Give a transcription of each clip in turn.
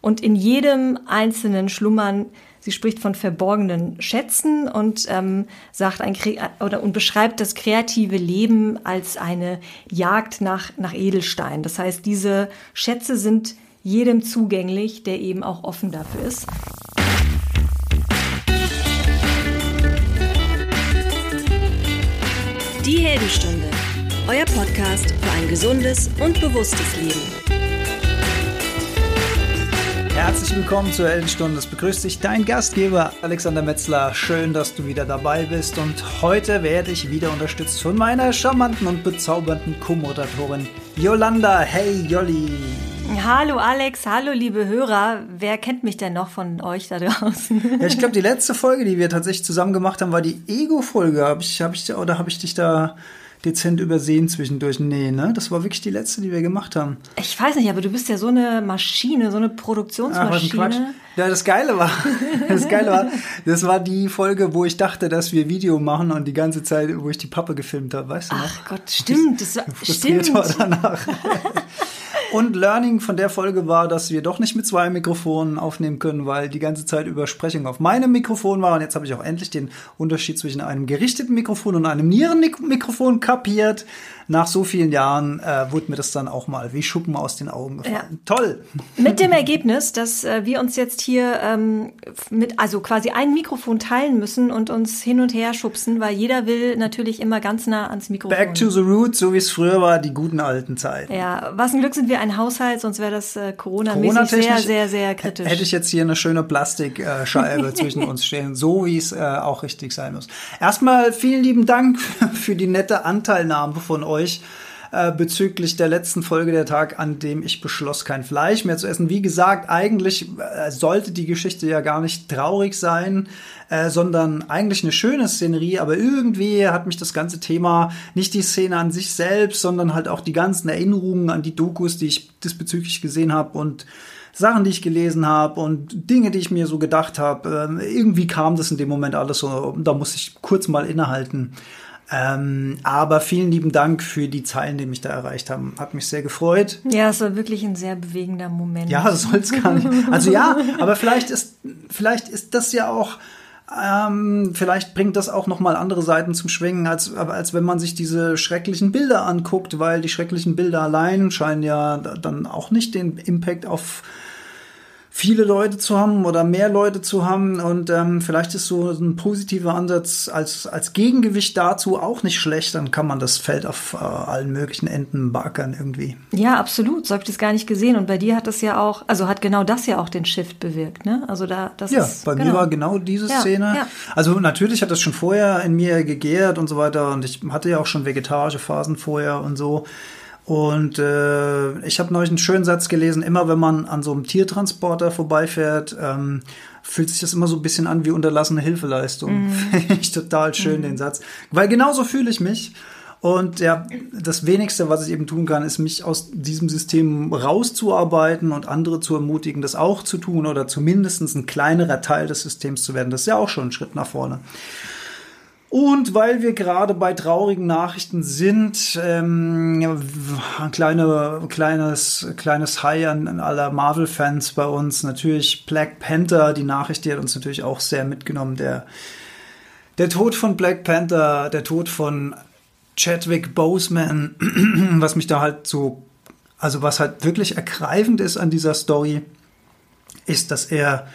Und in jedem einzelnen schlummern Sie spricht von verborgenen Schätzen und ähm, sagt ein oder und beschreibt das kreative Leben als eine Jagd nach nach Edelstein. Das heißt, diese Schätze sind jedem zugänglich, der eben auch offen dafür ist. Die Heldenstunde, euer Podcast für ein gesundes und bewusstes Leben. Herzlich willkommen zur Heldenstunde. Es begrüßt dich dein Gastgeber Alexander Metzler. Schön, dass du wieder dabei bist. Und heute werde ich wieder unterstützt von meiner charmanten und bezaubernden Co-Moderatorin Yolanda. Hey Jolli. Hallo Alex, hallo liebe Hörer. Wer kennt mich denn noch von euch da draußen? Ja, ich glaube, die letzte Folge, die wir tatsächlich zusammen gemacht haben, war die Ego-Folge. Hab ich, hab ich, oder habe ich dich da dezent übersehen zwischendurch. Nee, ne? Das war wirklich die letzte, die wir gemacht haben. Ich weiß nicht, aber du bist ja so eine Maschine, so eine Produktionsmaschine. Ach, ja, das Geile war, das Geile war, das war die Folge, wo ich dachte, dass wir Video machen und die ganze Zeit, wo ich die Pappe gefilmt habe, weißt du noch? Ach Gott, stimmt, das war, stimmt. War danach. Und Learning von der Folge war, dass wir doch nicht mit zwei Mikrofonen aufnehmen können, weil die ganze Zeit Übersprechung auf meinem Mikrofon war. Und jetzt habe ich auch endlich den Unterschied zwischen einem gerichteten Mikrofon und einem Nierenmikrofon kapiert nach so vielen Jahren äh, wurde mir das dann auch mal wie Schuppen aus den Augen gefallen. Ja. Toll. Mit dem Ergebnis, dass äh, wir uns jetzt hier ähm, mit, also quasi ein Mikrofon teilen müssen und uns hin und her schubsen, weil jeder will natürlich immer ganz nah ans Mikrofon. Back to the roots, so wie es früher war, die guten alten Zeiten. Ja, was ein Glück sind wir ein Haushalt, sonst wäre das äh, Corona-mäßig Corona sehr, sehr, sehr kritisch. Hätte ich jetzt hier eine schöne Plastikscheibe zwischen uns stehen, so wie es äh, auch richtig sein muss. Erstmal vielen lieben Dank für die nette Anteilnahme von euch äh, bezüglich der letzten Folge der Tag, an dem ich beschloss, kein Fleisch mehr zu essen. Wie gesagt, eigentlich äh, sollte die Geschichte ja gar nicht traurig sein, äh, sondern eigentlich eine schöne Szenerie, aber irgendwie hat mich das ganze Thema, nicht die Szene an sich selbst, sondern halt auch die ganzen Erinnerungen an die Dokus, die ich diesbezüglich gesehen habe und Sachen, die ich gelesen habe und Dinge, die ich mir so gedacht habe. Äh, irgendwie kam das in dem Moment alles so, da muss ich kurz mal innehalten. Ähm, aber vielen lieben Dank für die Zeilen, die mich da erreicht haben. Hat mich sehr gefreut. Ja, es war wirklich ein sehr bewegender Moment. Ja, das soll es gar nicht. Also ja, aber vielleicht ist, vielleicht ist das ja auch, ähm, vielleicht bringt das auch noch mal andere Seiten zum Schwingen, als, als wenn man sich diese schrecklichen Bilder anguckt, weil die schrecklichen Bilder allein scheinen ja dann auch nicht den Impact auf viele Leute zu haben oder mehr Leute zu haben. Und ähm, vielleicht ist so ein positiver Ansatz als, als Gegengewicht dazu auch nicht schlecht. Dann kann man das Feld auf äh, allen möglichen Enden backern irgendwie. Ja, absolut. So habe ich das gar nicht gesehen. Und bei dir hat das ja auch, also hat genau das ja auch den Shift bewirkt. Ne? Also da, das ja, ist, bei genau. mir war genau diese ja, Szene. Ja. Also natürlich hat das schon vorher in mir gegärt und so weiter. Und ich hatte ja auch schon vegetarische Phasen vorher und so. Und äh, ich habe neulich einen schönen Satz gelesen, immer wenn man an so einem Tiertransporter vorbeifährt, ähm, fühlt sich das immer so ein bisschen an wie unterlassene Hilfeleistung. Mhm. Finde ich total schön, mhm. den Satz. Weil genauso fühle ich mich. Und ja, das Wenigste, was ich eben tun kann, ist mich aus diesem System rauszuarbeiten und andere zu ermutigen, das auch zu tun oder zumindest ein kleinerer Teil des Systems zu werden. Das ist ja auch schon ein Schritt nach vorne. Und weil wir gerade bei traurigen Nachrichten sind, ähm, ein kleine, kleines, kleines High an, an aller Marvel-Fans bei uns. Natürlich Black Panther, die Nachricht, die hat uns natürlich auch sehr mitgenommen. Der, der Tod von Black Panther, der Tod von Chadwick Boseman, was mich da halt so, also was halt wirklich ergreifend ist an dieser Story, ist, dass er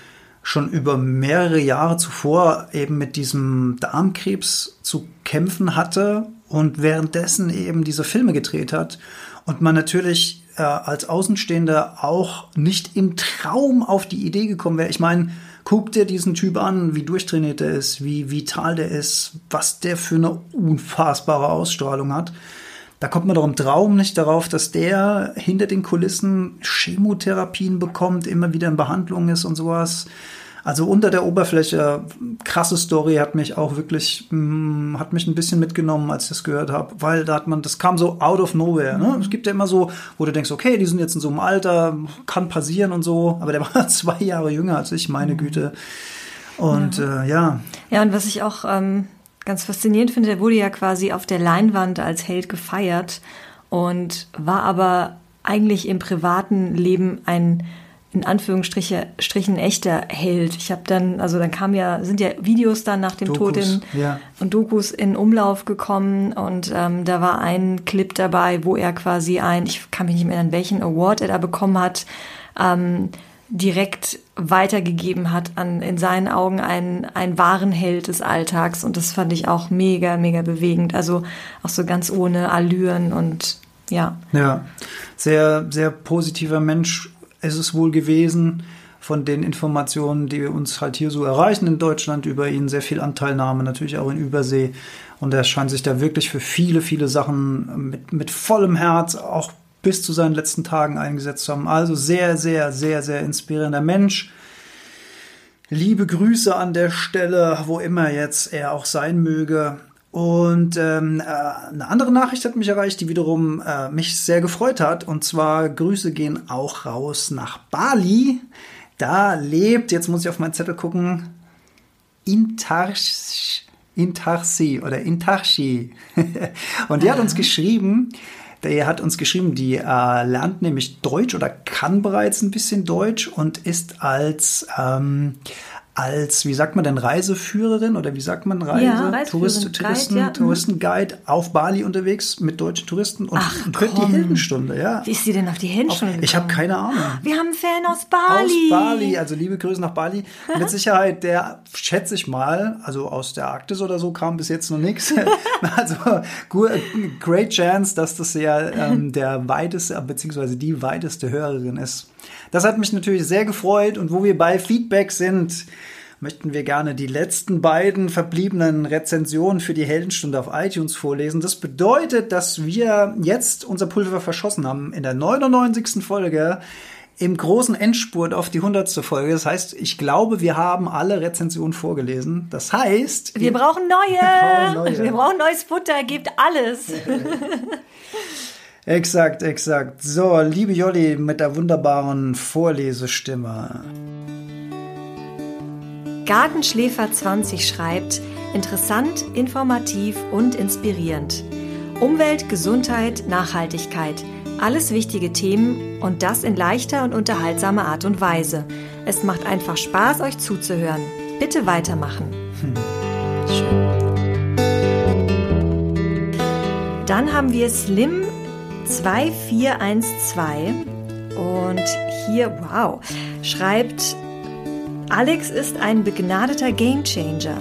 schon über mehrere Jahre zuvor eben mit diesem Darmkrebs zu kämpfen hatte und währenddessen eben diese Filme gedreht hat und man natürlich äh, als Außenstehender auch nicht im Traum auf die Idee gekommen wäre. Ich meine, guck dir diesen Typ an, wie durchtrainiert er ist, wie vital der ist, was der für eine unfassbare Ausstrahlung hat. Da kommt man doch im Traum nicht darauf, dass der hinter den Kulissen Chemotherapien bekommt, immer wieder in Behandlung ist und sowas. Also unter der Oberfläche, krasse Story, hat mich auch wirklich, mh, mm, hat mich ein bisschen mitgenommen, als ich das gehört habe, weil da hat man, das kam so out of nowhere. Ne? Es gibt ja immer so, wo du denkst, okay, die sind jetzt in so einem Alter, kann passieren und so, aber der war zwei Jahre jünger als ich, meine mhm. Güte. Und ja. Äh, ja. Ja, und was ich auch ähm, ganz faszinierend finde, der wurde ja quasi auf der Leinwand als Held gefeiert und war aber eigentlich im privaten Leben ein in Anführungsstrichen echter Held. Ich habe dann, also dann kam ja, sind ja Videos dann nach dem Dokus, Tod in, ja. und Dokus in Umlauf gekommen und ähm, da war ein Clip dabei, wo er quasi ein, ich kann mich nicht mehr erinnern, welchen Award er da bekommen hat, ähm, direkt weitergegeben hat an in seinen Augen einen, einen wahren Held des Alltags und das fand ich auch mega, mega bewegend. Also auch so ganz ohne Allüren und ja. Ja, sehr, sehr positiver Mensch ist es wohl gewesen von den Informationen, die uns halt hier so erreichen in Deutschland über ihn, sehr viel Anteilnahme, natürlich auch in Übersee. Und er scheint sich da wirklich für viele, viele Sachen mit, mit vollem Herz auch bis zu seinen letzten Tagen eingesetzt haben. Also sehr, sehr, sehr, sehr inspirierender Mensch. Liebe Grüße an der Stelle, wo immer jetzt er auch sein möge. Und ähm, äh, eine andere Nachricht hat mich erreicht, die wiederum äh, mich sehr gefreut hat. Und zwar Grüße gehen auch raus nach Bali. Da lebt, jetzt muss ich auf meinen Zettel gucken, Intarsh, Intarsi oder Intarshi. und die hat uns geschrieben, der hat uns geschrieben, die äh, lernt nämlich Deutsch oder kann bereits ein bisschen Deutsch und ist als ähm, als, wie sagt man denn, Reiseführerin oder wie sagt man, Reise, ja, Tourist, Touristen, Guide, ja. Touristenguide auf Bali unterwegs mit deutschen Touristen und, Ach, und hört die Heldenstunde, ja. Wie ist sie denn auf die Heldenstunde? Ich habe keine Ahnung. Wir haben einen Fan aus Bali. Aus Bali, also liebe Grüße nach Bali. Mit Sicherheit, der schätze ich mal, also aus der Arktis oder so kam bis jetzt noch nichts. Also great chance, dass das ja ähm, der weiteste, beziehungsweise die weiteste Hörerin ist. Das hat mich natürlich sehr gefreut und wo wir bei Feedback sind, möchten wir gerne die letzten beiden verbliebenen Rezensionen für die Heldenstunde auf iTunes vorlesen. Das bedeutet, dass wir jetzt unser Pulver verschossen haben in der 99. Folge im großen Endspurt auf die 100. Folge. Das heißt, ich glaube, wir haben alle Rezensionen vorgelesen. Das heißt, wir, brauchen neue. Wir brauchen, neue. Wir brauchen neues Futter, gibt alles. Exakt, exakt. So, liebe Jolli mit der wunderbaren Vorlesestimme. Gartenschläfer 20 schreibt, interessant, informativ und inspirierend. Umwelt, Gesundheit, Nachhaltigkeit. Alles wichtige Themen und das in leichter und unterhaltsamer Art und Weise. Es macht einfach Spaß, euch zuzuhören. Bitte weitermachen. Hm. Schön. Dann haben wir Slim 2412 und hier, wow, schreibt, Alex ist ein begnadeter Gamechanger.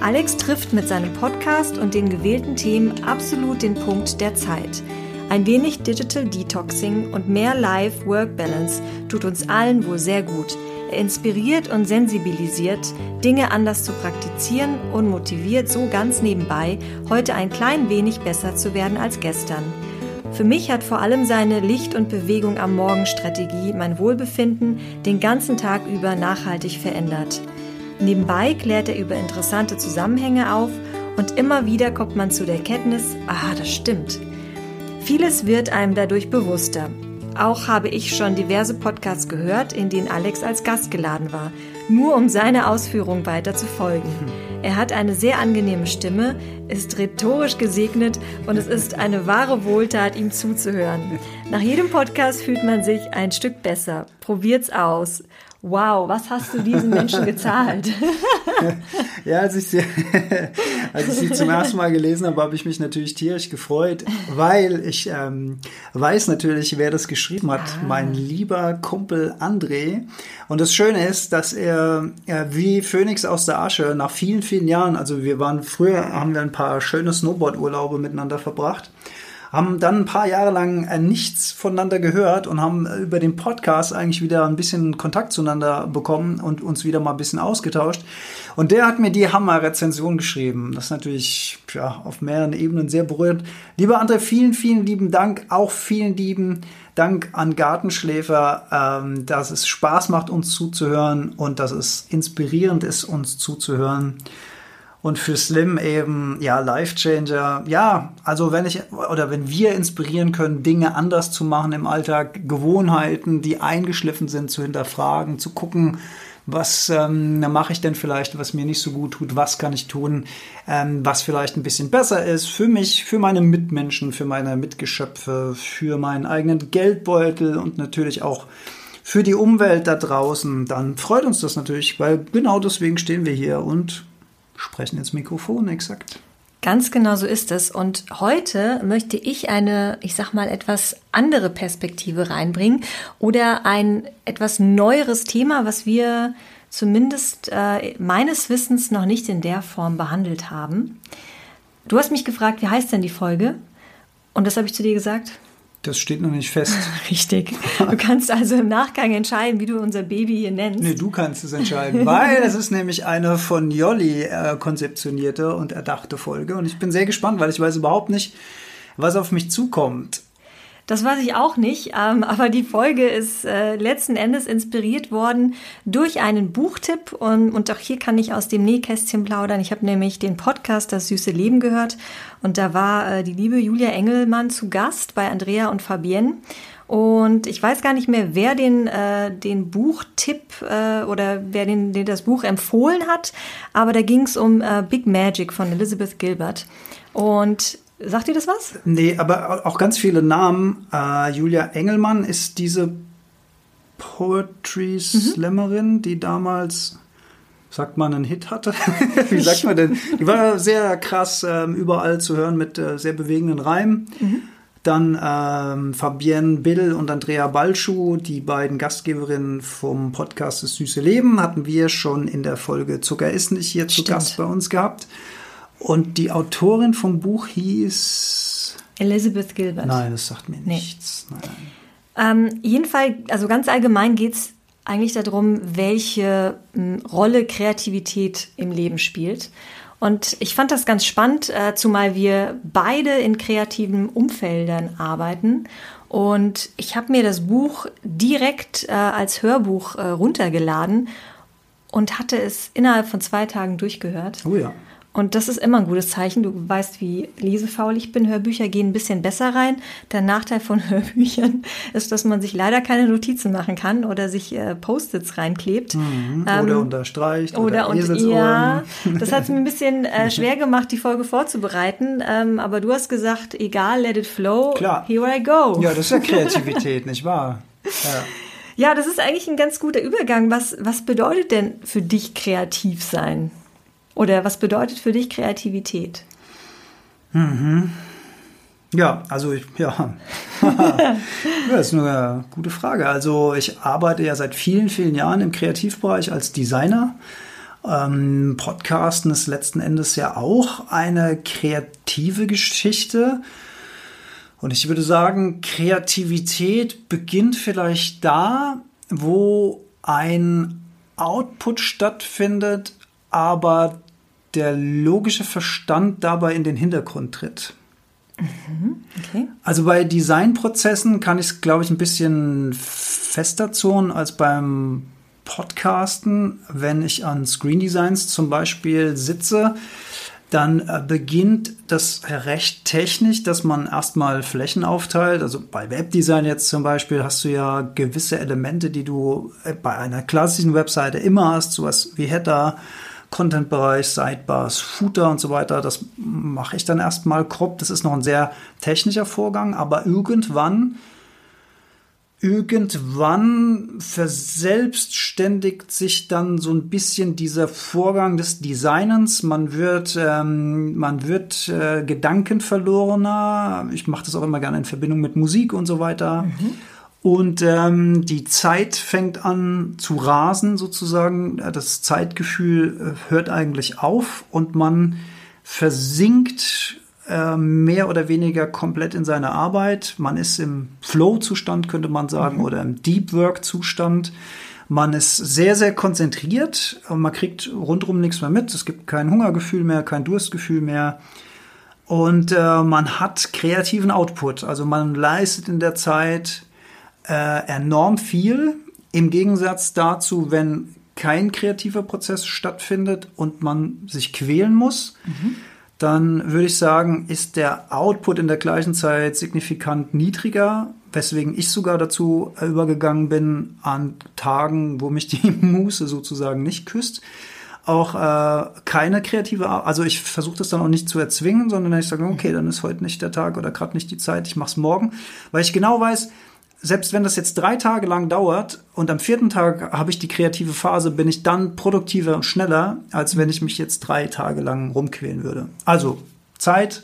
Alex trifft mit seinem Podcast und den gewählten Themen absolut den Punkt der Zeit. Ein wenig Digital Detoxing und mehr Life-Work-Balance tut uns allen wohl sehr gut. Er inspiriert und sensibilisiert, Dinge anders zu praktizieren und motiviert so ganz nebenbei, heute ein klein wenig besser zu werden als gestern. Für mich hat vor allem seine Licht- und Bewegung am Morgen-Strategie mein Wohlbefinden den ganzen Tag über nachhaltig verändert. Nebenbei klärt er über interessante Zusammenhänge auf und immer wieder kommt man zu der Erkenntnis, ah, das stimmt. Vieles wird einem dadurch bewusster. Auch habe ich schon diverse Podcasts gehört, in denen Alex als Gast geladen war, nur um seine Ausführung weiter zu folgen. Er hat eine sehr angenehme Stimme, ist rhetorisch gesegnet und es ist eine wahre Wohltat, ihm zuzuhören. Nach jedem Podcast fühlt man sich ein Stück besser. Probiert's aus wow, was hast du diesen Menschen gezahlt? ja, als ich, sie, als ich sie zum ersten Mal gelesen habe, habe ich mich natürlich tierisch gefreut, weil ich ähm, weiß natürlich, wer das geschrieben hat. Ah. Mein lieber Kumpel André. Und das Schöne ist, dass er ja, wie Phönix aus der Asche nach vielen, vielen Jahren, also wir waren früher, haben wir ein paar schöne Snowboard-Urlaube miteinander verbracht haben dann ein paar Jahre lang äh, nichts voneinander gehört und haben äh, über den Podcast eigentlich wieder ein bisschen Kontakt zueinander bekommen und uns wieder mal ein bisschen ausgetauscht. Und der hat mir die Hammer-Rezension geschrieben. Das ist natürlich ja, auf mehreren Ebenen sehr berührend. Lieber André, vielen, vielen lieben Dank. Auch vielen lieben Dank an Gartenschläfer, ähm, dass es Spaß macht, uns zuzuhören und dass es inspirierend ist, uns zuzuhören. Und für Slim eben, ja, Life Changer. Ja, also wenn ich oder wenn wir inspirieren können, Dinge anders zu machen im Alltag, Gewohnheiten, die eingeschliffen sind, zu hinterfragen, zu gucken, was ähm, mache ich denn vielleicht, was mir nicht so gut tut, was kann ich tun, ähm, was vielleicht ein bisschen besser ist für mich, für meine Mitmenschen, für meine Mitgeschöpfe, für meinen eigenen Geldbeutel und natürlich auch für die Umwelt da draußen, dann freut uns das natürlich, weil genau deswegen stehen wir hier und sprechen ins Mikrofon, exakt. Ganz genau so ist es. Und heute möchte ich eine, ich sag mal, etwas andere Perspektive reinbringen oder ein etwas neueres Thema, was wir zumindest äh, meines Wissens noch nicht in der Form behandelt haben. Du hast mich gefragt, wie heißt denn die Folge? Und das habe ich zu dir gesagt. Das steht noch nicht fest. Richtig. Du kannst also im Nachgang entscheiden, wie du unser Baby hier nennst. Nee, du kannst es entscheiden, weil es ist nämlich eine von Jolly äh, konzeptionierte und erdachte Folge. Und ich bin sehr gespannt, weil ich weiß überhaupt nicht, was auf mich zukommt. Das weiß ich auch nicht, ähm, aber die Folge ist äh, letzten Endes inspiriert worden durch einen Buchtipp und, und auch hier kann ich aus dem Nähkästchen plaudern. Ich habe nämlich den Podcast Das süße Leben gehört und da war äh, die liebe Julia Engelmann zu Gast bei Andrea und Fabienne. Und ich weiß gar nicht mehr, wer den, äh, den Buchtipp äh, oder wer den, den das Buch empfohlen hat, aber da ging es um äh, Big Magic von Elizabeth Gilbert. Und Sagt ihr das was? Nee, aber auch ganz viele Namen. Äh, Julia Engelmann ist diese Poetry. Slammerin, mhm. die damals, sagt man, einen Hit hatte. Wie sagt man denn? Die war sehr krass äh, überall zu hören mit äh, sehr bewegenden Reimen. Mhm. Dann ähm, Fabienne Bill und Andrea Balschuh, die beiden Gastgeberinnen vom Podcast Das süße Leben, hatten wir schon in der Folge Zucker ist nicht hier Stimmt. zu Gast bei uns gehabt. Und die Autorin vom Buch hieß Elizabeth Gilbert. Nein, das sagt mir nichts. Nee. Ähm, jedenfalls, also ganz allgemein geht es eigentlich darum, welche m, Rolle Kreativität im Leben spielt. Und ich fand das ganz spannend, äh, zumal wir beide in kreativen Umfeldern arbeiten. Und ich habe mir das Buch direkt äh, als Hörbuch äh, runtergeladen und hatte es innerhalb von zwei Tagen durchgehört. Oh ja. Und das ist immer ein gutes Zeichen. Du weißt, wie lesefaul ich bin. Hörbücher gehen ein bisschen besser rein. Der Nachteil von Hörbüchern ist, dass man sich leider keine Notizen machen kann oder sich äh, Post-its reinklebt. Mhm. Oder ähm, unterstreicht. Oder, oder und, ja, das hat es mir ein bisschen äh, schwer gemacht, die Folge vorzubereiten. Ähm, aber du hast gesagt, egal, let it flow. Klar. Here I go. Ja, das ist ja Kreativität, nicht wahr? Ja. Ja, das ist eigentlich ein ganz guter Übergang. Was, was bedeutet denn für dich kreativ sein? Oder was bedeutet für dich Kreativität? Mhm. Ja, also ich, ja. das ist eine gute Frage. Also ich arbeite ja seit vielen, vielen Jahren im Kreativbereich als Designer. Ähm, Podcasten ist letzten Endes ja auch eine kreative Geschichte. Und ich würde sagen, Kreativität beginnt vielleicht da, wo ein Output stattfindet, aber der logische Verstand dabei in den Hintergrund tritt. Mhm, okay. Also bei Designprozessen kann ich es, glaube ich, ein bisschen fester zonen als beim Podcasten. Wenn ich an Screen Designs zum Beispiel sitze, dann äh, beginnt das recht technisch, dass man erstmal Flächen aufteilt. Also bei Webdesign jetzt zum Beispiel hast du ja gewisse Elemente, die du äh, bei einer klassischen Webseite immer hast, sowas wie Header, Content-Bereich, Sidebars, Footer und so weiter. Das mache ich dann erstmal grob. Das ist noch ein sehr technischer Vorgang, aber irgendwann irgendwann verselbstständigt sich dann so ein bisschen dieser Vorgang des Designens. Man wird, ähm, man wird äh, gedankenverlorener. Ich mache das auch immer gerne in Verbindung mit Musik und so weiter. Mhm. Und ähm, die Zeit fängt an zu rasen sozusagen. Das Zeitgefühl äh, hört eigentlich auf und man versinkt äh, mehr oder weniger komplett in seiner Arbeit. Man ist im Flow-Zustand, könnte man sagen, mhm. oder im Deep Work-Zustand. Man ist sehr, sehr konzentriert und man kriegt rundherum nichts mehr mit. Es gibt kein Hungergefühl mehr, kein Durstgefühl mehr. Und äh, man hat kreativen Output. Also man leistet in der Zeit äh, enorm viel. Im Gegensatz dazu, wenn kein kreativer Prozess stattfindet und man sich quälen muss, mhm. dann würde ich sagen, ist der Output in der gleichen Zeit signifikant niedriger, weswegen ich sogar dazu übergegangen bin, an Tagen, wo mich die Muße sozusagen nicht küsst, auch äh, keine kreative, also ich versuche das dann auch nicht zu erzwingen, sondern ich sage, okay, dann ist heute nicht der Tag oder gerade nicht die Zeit, ich mache es morgen, weil ich genau weiß, selbst wenn das jetzt drei Tage lang dauert und am vierten Tag habe ich die kreative Phase, bin ich dann produktiver und schneller, als wenn ich mich jetzt drei Tage lang rumquälen würde. Also Zeit,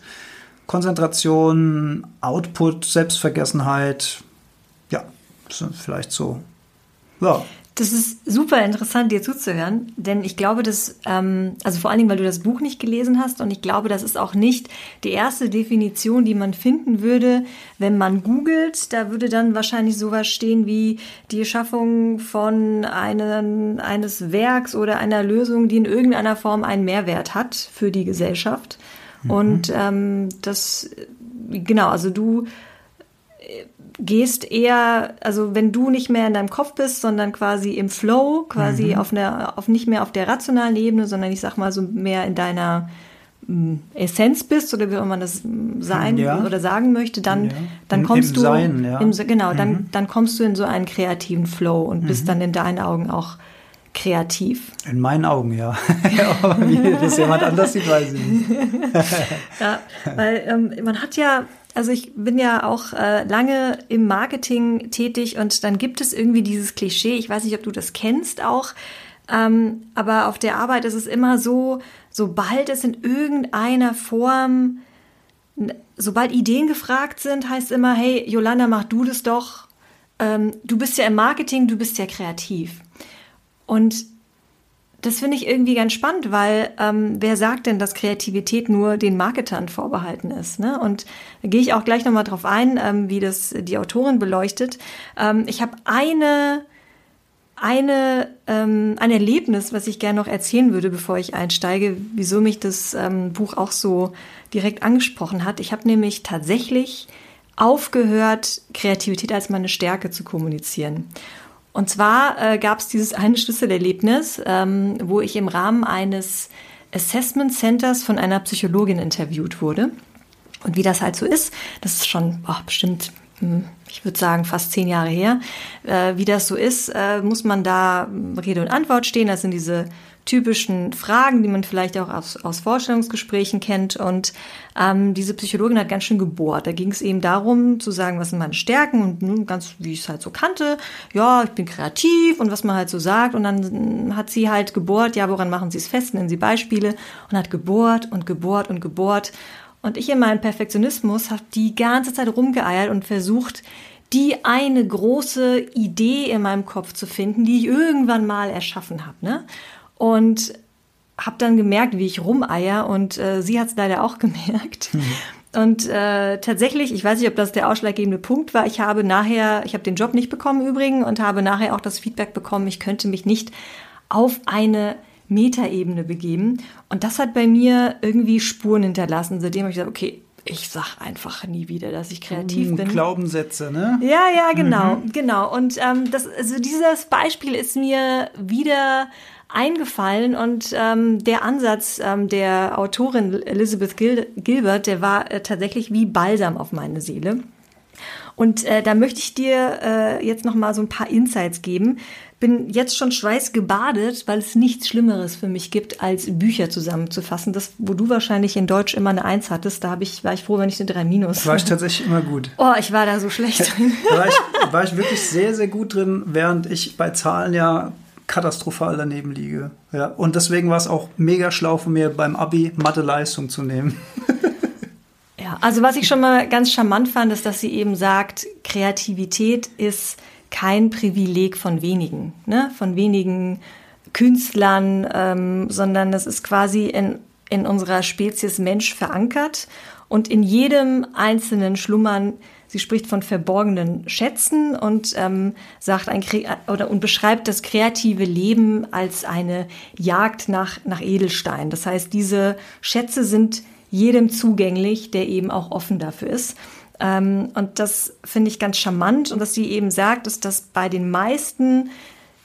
Konzentration, Output, Selbstvergessenheit, ja, vielleicht so. Ja. Das ist super interessant, dir zuzuhören, denn ich glaube, dass, ähm, also vor allen Dingen, weil du das Buch nicht gelesen hast und ich glaube, das ist auch nicht die erste Definition, die man finden würde, wenn man googelt. Da würde dann wahrscheinlich sowas stehen wie die Schaffung von einem, eines Werks oder einer Lösung, die in irgendeiner Form einen Mehrwert hat für die Gesellschaft. Mhm. Und ähm, das, genau, also du gehst eher, also wenn du nicht mehr in deinem Kopf bist, sondern quasi im Flow, quasi mhm. auf einer, auf nicht mehr auf der rationalen Ebene, sondern ich sag mal so mehr in deiner mm, Essenz bist oder wie auch man das sein ja. oder sagen möchte, dann, ja. dann kommst im du Sein, ja. im, genau, mhm. dann, dann kommst du in so einen kreativen Flow und mhm. bist dann in deinen Augen auch kreativ. In meinen Augen, ja. wie das jemand anders sieht, weiß ich nicht. ja, weil ähm, man hat ja also ich bin ja auch äh, lange im Marketing tätig und dann gibt es irgendwie dieses Klischee, ich weiß nicht, ob du das kennst auch, ähm, aber auf der Arbeit ist es immer so, sobald es in irgendeiner Form, sobald Ideen gefragt sind, heißt immer, hey, Jolanda, mach du das doch. Ähm, du bist ja im Marketing, du bist ja kreativ. Und das finde ich irgendwie ganz spannend, weil ähm, wer sagt denn, dass Kreativität nur den Marketern vorbehalten ist? Ne? Und da gehe ich auch gleich nochmal drauf ein, ähm, wie das die Autorin beleuchtet. Ähm, ich habe eine eine, ähm, ein Erlebnis, was ich gerne noch erzählen würde, bevor ich einsteige, wieso mich das ähm, Buch auch so direkt angesprochen hat. Ich habe nämlich tatsächlich aufgehört, Kreativität als meine Stärke zu kommunizieren. Und zwar äh, gab es dieses eine Schlüsselerlebnis, ähm, wo ich im Rahmen eines Assessment Centers von einer Psychologin interviewt wurde. Und wie das halt so ist, das ist schon oh, bestimmt, hm, ich würde sagen, fast zehn Jahre her. Äh, wie das so ist, äh, muss man da Rede und Antwort stehen. Das sind diese typischen Fragen, die man vielleicht auch aus, aus Vorstellungsgesprächen kennt. Und ähm, diese Psychologin hat ganz schön gebohrt. Da ging es eben darum, zu sagen, was sind meine Stärken und nun ganz, wie ich es halt so kannte, ja, ich bin kreativ und was man halt so sagt. Und dann hat sie halt gebohrt, ja, woran machen Sie es fest? Nennen Sie Beispiele und hat gebohrt und gebohrt und gebohrt. Und ich in meinem Perfektionismus habe die ganze Zeit rumgeeiert und versucht, die eine große Idee in meinem Kopf zu finden, die ich irgendwann mal erschaffen habe. Ne? Und habe dann gemerkt, wie ich rumeier und äh, sie hat es leider auch gemerkt. Mhm. Und äh, tatsächlich, ich weiß nicht, ob das der ausschlaggebende Punkt war, ich habe nachher, ich habe den Job nicht bekommen übrigens und habe nachher auch das Feedback bekommen, ich könnte mich nicht auf eine Metaebene begeben. Und das hat bei mir irgendwie Spuren hinterlassen. Seitdem habe ich gesagt, okay, ich sag einfach nie wieder, dass ich kreativ hm, bin. Glaubenssätze, ne? Ja, ja, genau, mhm. genau. Und ähm, das, also dieses Beispiel ist mir wieder eingefallen und ähm, der Ansatz ähm, der Autorin Elizabeth Gil Gilbert, der war äh, tatsächlich wie Balsam auf meine Seele. Und äh, da möchte ich dir äh, jetzt noch mal so ein paar Insights geben. Bin jetzt schon schweißgebadet, weil es nichts Schlimmeres für mich gibt, als Bücher zusammenzufassen. Das, wo du wahrscheinlich in Deutsch immer eine Eins hattest, da hab ich, war ich froh, wenn ich eine drei Minus. War ich tatsächlich immer gut. Oh, ich war da so schlecht drin. da war ich, war ich wirklich sehr, sehr gut drin, während ich bei Zahlen ja katastrophal daneben liege. Ja, und deswegen war es auch mega schlau von mir, beim Abi Mathe-Leistung zu nehmen. ja, also was ich schon mal ganz charmant fand, ist, dass sie eben sagt, Kreativität ist kein Privileg von wenigen, ne? von wenigen Künstlern, ähm, sondern es ist quasi in, in unserer Spezies Mensch verankert und in jedem einzelnen schlummern Sie spricht von verborgenen Schätzen und ähm, sagt ein oder und beschreibt das kreative Leben als eine Jagd nach nach Edelstein. Das heißt, diese Schätze sind jedem zugänglich, der eben auch offen dafür ist. Ähm, und das finde ich ganz charmant. Und was sie eben sagt, ist, dass bei den meisten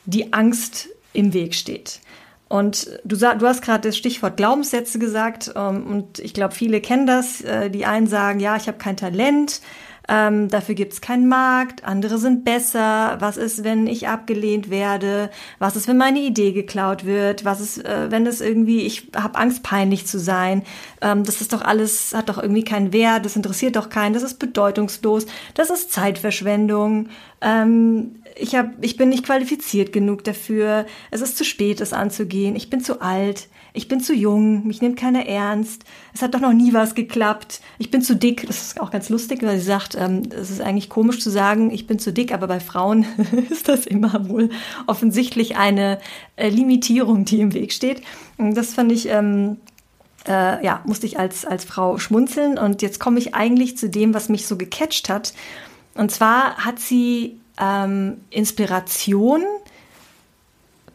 die Angst im Weg steht. Und du, du hast gerade das Stichwort Glaubenssätze gesagt. Ähm, und ich glaube, viele kennen das. Äh, die einen sagen, ja, ich habe kein Talent ähm, dafür gibt es keinen Markt, andere sind besser, was ist, wenn ich abgelehnt werde, was ist, wenn meine Idee geklaut wird, was ist, äh, wenn es irgendwie, ich habe Angst, peinlich zu sein, ähm, das ist doch alles, hat doch irgendwie keinen Wert, das interessiert doch keinen, das ist bedeutungslos, das ist Zeitverschwendung, ähm, ich, hab, ich bin nicht qualifiziert genug dafür, es ist zu spät, es anzugehen, ich bin zu alt, ich bin zu jung, mich nimmt keiner ernst, es hat doch noch nie was geklappt, ich bin zu dick. Das ist auch ganz lustig, weil sie sagt, ähm, es ist eigentlich komisch zu sagen, ich bin zu dick, aber bei Frauen ist das immer wohl offensichtlich eine äh, Limitierung, die im Weg steht. Und das fand ich, ähm, äh, ja, musste ich als, als Frau schmunzeln. Und jetzt komme ich eigentlich zu dem, was mich so gecatcht hat. Und zwar hat sie ähm, Inspiration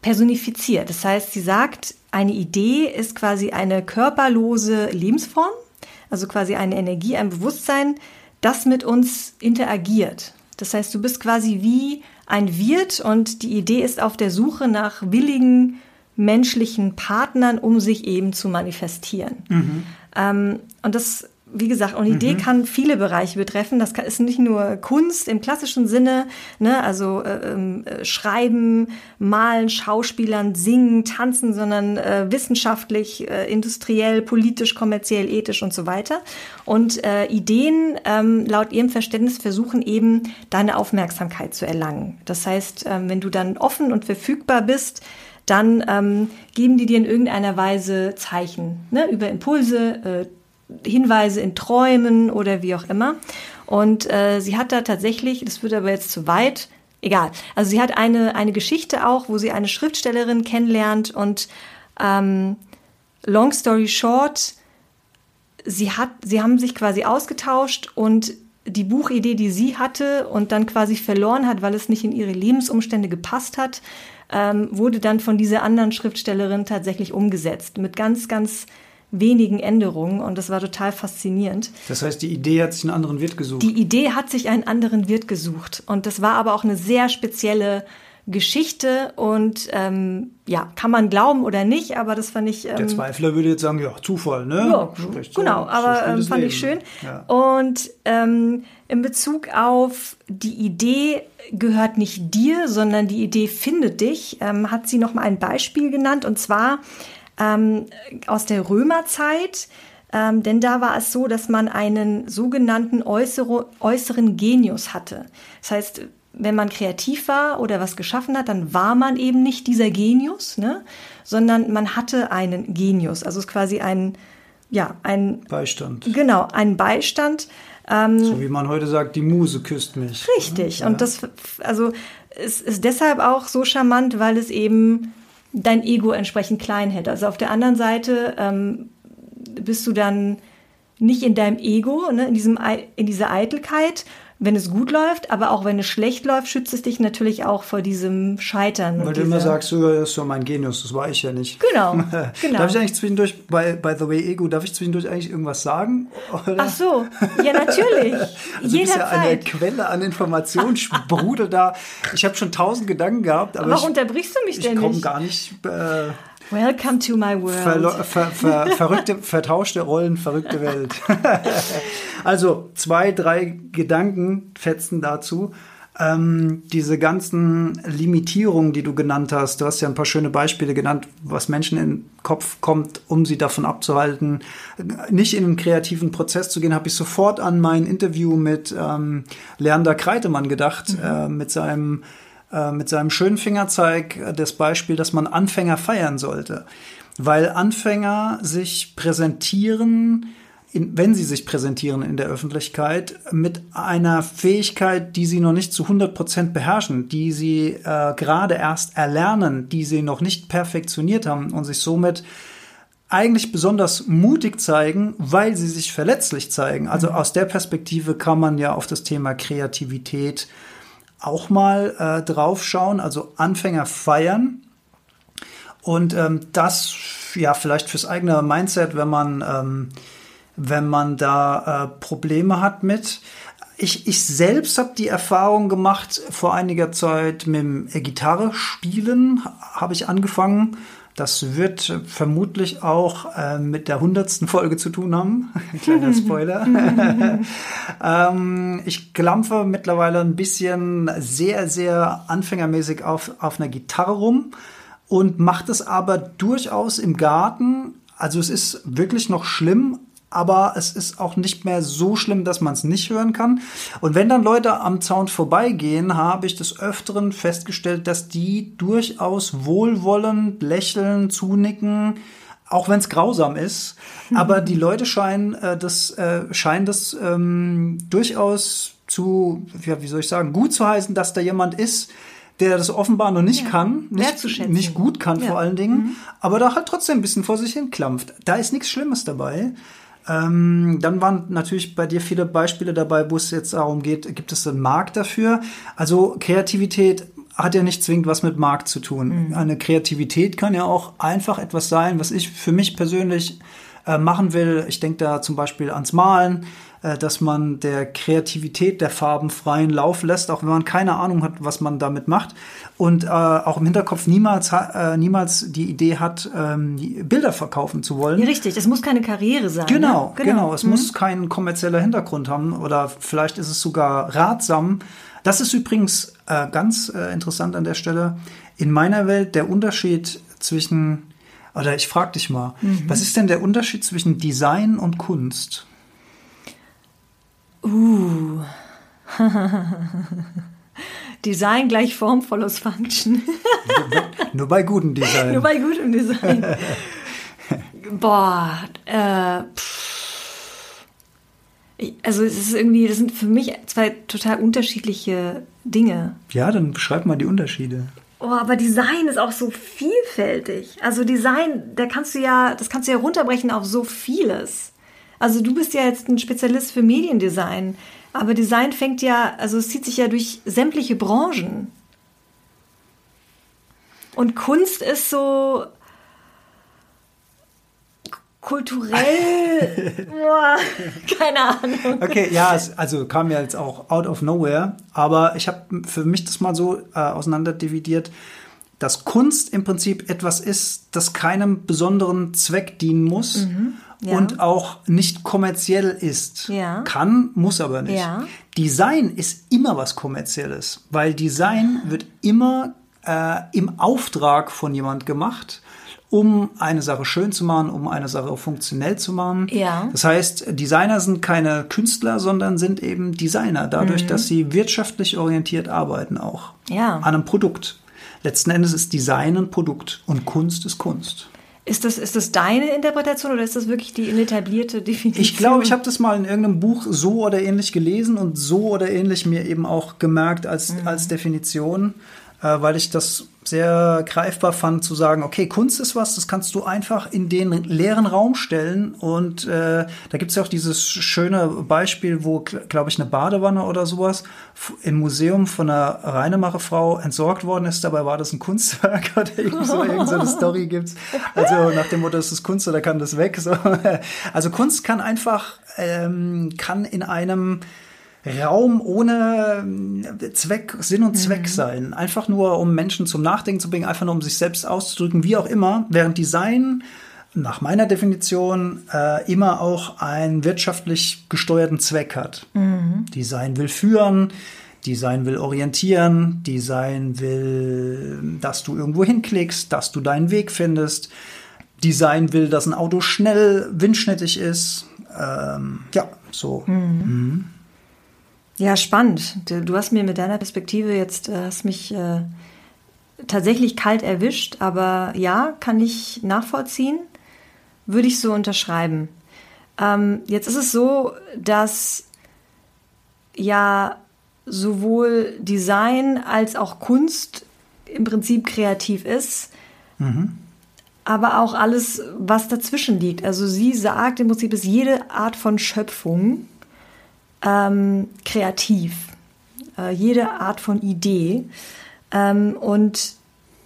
personifiziert. Das heißt, sie sagt, eine Idee ist quasi eine körperlose Lebensform, also quasi eine Energie, ein Bewusstsein, das mit uns interagiert. Das heißt, du bist quasi wie ein Wirt und die Idee ist auf der Suche nach willigen menschlichen Partnern, um sich eben zu manifestieren. Mhm. Ähm, und das wie gesagt, und Idee mhm. kann viele Bereiche betreffen. Das ist nicht nur Kunst im klassischen Sinne, ne, also äh, ähm, äh, Schreiben, Malen, Schauspielern, Singen, Tanzen, sondern äh, wissenschaftlich, äh, industriell, politisch, kommerziell, ethisch und so weiter. Und äh, Ideen ähm, laut ihrem Verständnis versuchen eben deine Aufmerksamkeit zu erlangen. Das heißt, ähm, wenn du dann offen und verfügbar bist, dann ähm, geben die dir in irgendeiner Weise Zeichen ne, über Impulse, äh, Hinweise in Träumen oder wie auch immer. Und äh, sie hat da tatsächlich, das wird aber jetzt zu weit, egal. Also sie hat eine, eine Geschichte auch, wo sie eine Schriftstellerin kennenlernt und ähm, long story short, sie hat, sie haben sich quasi ausgetauscht und die Buchidee, die sie hatte und dann quasi verloren hat, weil es nicht in ihre Lebensumstände gepasst hat, ähm, wurde dann von dieser anderen Schriftstellerin tatsächlich umgesetzt mit ganz, ganz wenigen Änderungen und das war total faszinierend. Das heißt, die Idee hat sich einen anderen Wirt gesucht. Die Idee hat sich einen anderen Wirt gesucht und das war aber auch eine sehr spezielle Geschichte und ähm, ja, kann man glauben oder nicht, aber das fand ich. Ähm, Der Zweifler würde jetzt sagen, ja, Zufall, ne? Ja, Spricht genau, so, aber ähm, fand Leben. ich schön. Ja. Und ähm, in Bezug auf die Idee gehört nicht dir, sondern die Idee findet dich, ähm, hat sie noch mal ein Beispiel genannt und zwar ähm, aus der Römerzeit. Ähm, denn da war es so, dass man einen sogenannten äußere, äußeren Genius hatte. Das heißt, wenn man kreativ war oder was geschaffen hat, dann war man eben nicht dieser Genius, ne? sondern man hatte einen Genius. Also es ist quasi ein, ja, ein Beistand. Genau, ein Beistand. Ähm, so wie man heute sagt, die Muse küsst mich. Richtig. Ja. Und das, also es ist deshalb auch so charmant, weil es eben dein Ego entsprechend klein hält. Also auf der anderen Seite ähm, bist du dann nicht in deinem Ego, ne, in, diesem, in dieser Eitelkeit, wenn es gut läuft, aber auch wenn es schlecht läuft, schützt es dich natürlich auch vor diesem Scheitern. Weil du immer sagst, du, das ist so mein Genius, das war ich ja nicht. Genau, genau. darf ich eigentlich zwischendurch, bei, bei The Way Ego, darf ich zwischendurch eigentlich irgendwas sagen? Oder? Ach so, ja natürlich. also Jederzeit. ja eine Quelle an Informationen, sprudel da. Ich habe schon tausend Gedanken gehabt. Aber, warum unterbrichst du mich denn nicht? Ich komme gar nicht... Äh, Welcome to my world. Ver, ver, ver, verrückte, vertauschte Rollen, verrückte Welt. also zwei, drei Gedankenfetzen dazu. Ähm, diese ganzen Limitierungen, die du genannt hast, du hast ja ein paar schöne Beispiele genannt, was Menschen in den Kopf kommt, um sie davon abzuhalten, nicht in einen kreativen Prozess zu gehen, habe ich sofort an mein Interview mit ähm, Leander Kreitemann gedacht, mhm. äh, mit seinem äh, mit seinem schönen Fingerzeig äh, das Beispiel, dass man Anfänger feiern sollte. Weil Anfänger sich präsentieren, in, wenn sie sich präsentieren in der Öffentlichkeit, mit einer Fähigkeit, die sie noch nicht zu 100 Prozent beherrschen, die sie äh, gerade erst erlernen, die sie noch nicht perfektioniert haben und sich somit eigentlich besonders mutig zeigen, weil sie sich verletzlich zeigen. Also mhm. aus der Perspektive kann man ja auf das Thema Kreativität auch mal äh, drauf schauen, also Anfänger feiern. Und ähm, das ja vielleicht fürs eigene Mindset, wenn man, ähm, wenn man da äh, Probleme hat mit. ich, ich selbst habe die Erfahrung gemacht, vor einiger Zeit mit dem Gitarre spielen habe ich angefangen. Das wird vermutlich auch äh, mit der hundertsten Folge zu tun haben. Kleiner Spoiler. ähm, ich klampfe mittlerweile ein bisschen sehr, sehr anfängermäßig auf, auf einer Gitarre rum und mache das aber durchaus im Garten. Also es ist wirklich noch schlimm, aber es ist auch nicht mehr so schlimm, dass man es nicht hören kann. Und wenn dann Leute am Zaun vorbeigehen, habe ich des Öfteren festgestellt, dass die durchaus wohlwollend lächeln, zunicken, auch wenn es grausam ist. Aber die Leute scheinen äh, das, äh, scheinen das ähm, durchaus zu, ja, wie soll ich sagen, gut zu heißen, dass da jemand ist, der das offenbar noch nicht ja. kann, nicht, nicht gut kann ja. vor allen Dingen, mhm. aber da halt trotzdem ein bisschen vor sich hin klampft. Da ist nichts Schlimmes dabei. Ähm, dann waren natürlich bei dir viele Beispiele dabei, wo es jetzt darum geht, gibt es einen Markt dafür? Also Kreativität hat ja nicht zwingend was mit Markt zu tun. Mhm. Eine Kreativität kann ja auch einfach etwas sein, was ich für mich persönlich äh, machen will. Ich denke da zum Beispiel ans Malen. Äh, dass man der Kreativität der Farben freien Lauf lässt, auch wenn man keine Ahnung hat, was man damit macht. Und äh, auch im Hinterkopf niemals, äh, niemals die Idee hat, ähm, Bilder verkaufen zu wollen. Ja, richtig, das muss keine Karriere sein. Genau, ne? genau. genau. Es mhm. muss kein kommerzieller Hintergrund haben oder vielleicht ist es sogar ratsam. Das ist übrigens äh, ganz äh, interessant an der Stelle. In meiner Welt der Unterschied zwischen, oder ich frage dich mal, mhm. was ist denn der Unterschied zwischen Design und Kunst? Uh. Design gleich Form follows Function. Nur bei gutem Design. Nur bei gutem Design. Boah, äh, also es ist irgendwie, das sind für mich zwei total unterschiedliche Dinge. Ja, dann beschreib mal die Unterschiede. Oh, aber Design ist auch so vielfältig. Also Design, da kannst du ja, das kannst du ja runterbrechen auf so vieles. Also du bist ja jetzt ein Spezialist für Mediendesign, aber Design fängt ja, also es zieht sich ja durch sämtliche Branchen. Und Kunst ist so kulturell, boah, keine Ahnung. Okay, ja, es, also kam ja jetzt auch out of nowhere, aber ich habe für mich das mal so äh, auseinanderdividiert, dass Kunst im Prinzip etwas ist, das keinem besonderen Zweck dienen muss. Mhm ja. und auch nicht kommerziell ist. Ja. Kann, muss aber nicht. Ja. Design ist immer was Kommerzielles, weil Design wird immer äh, im Auftrag von jemand gemacht um eine Sache schön zu machen, um eine Sache funktionell zu machen. Ja. Das heißt, Designer sind keine Künstler, sondern sind eben Designer, dadurch, mhm. dass sie wirtschaftlich orientiert arbeiten auch. Ja. An einem Produkt. Letzten Endes ist Design ein Produkt und Kunst ist Kunst. Ist das, ist das deine Interpretation oder ist das wirklich die etablierte Definition? Ich glaube, ich habe das mal in irgendeinem Buch so oder ähnlich gelesen und so oder ähnlich mir eben auch gemerkt als, mhm. als Definition, weil ich das sehr greifbar fand, zu sagen, okay, Kunst ist was, das kannst du einfach in den leeren Raum stellen. Und äh, da gibt es ja auch dieses schöne Beispiel, wo, glaube ich, eine Badewanne oder sowas im Museum von einer Reinemacherfrau entsorgt worden ist. Dabei war das ein Kunstwerk oder irgendwie so, irgend eine Story gibt's. Also nach dem Motto, das ist Kunst oder kann das weg. So. Also Kunst kann einfach, ähm, kann in einem Raum ohne äh, Zweck, Sinn und Zweck mhm. sein. Einfach nur, um Menschen zum Nachdenken zu bringen, einfach nur, um sich selbst auszudrücken, wie auch immer. Während Design nach meiner Definition äh, immer auch einen wirtschaftlich gesteuerten Zweck hat. Mhm. Design will führen, Design will orientieren, Design will, dass du irgendwo hinklickst, dass du deinen Weg findest. Design will, dass ein Auto schnell, windschnittig ist. Ähm, ja, so. Mhm. Mhm. Ja, spannend. Du hast mir mit deiner Perspektive jetzt, äh, hast mich äh, tatsächlich kalt erwischt, aber ja, kann ich nachvollziehen, würde ich so unterschreiben. Ähm, jetzt ist es so, dass ja sowohl Design als auch Kunst im Prinzip kreativ ist, mhm. aber auch alles, was dazwischen liegt. Also sie sagt im Prinzip, ist jede Art von Schöpfung ähm, kreativ. Äh, jede Art von Idee. Ähm, und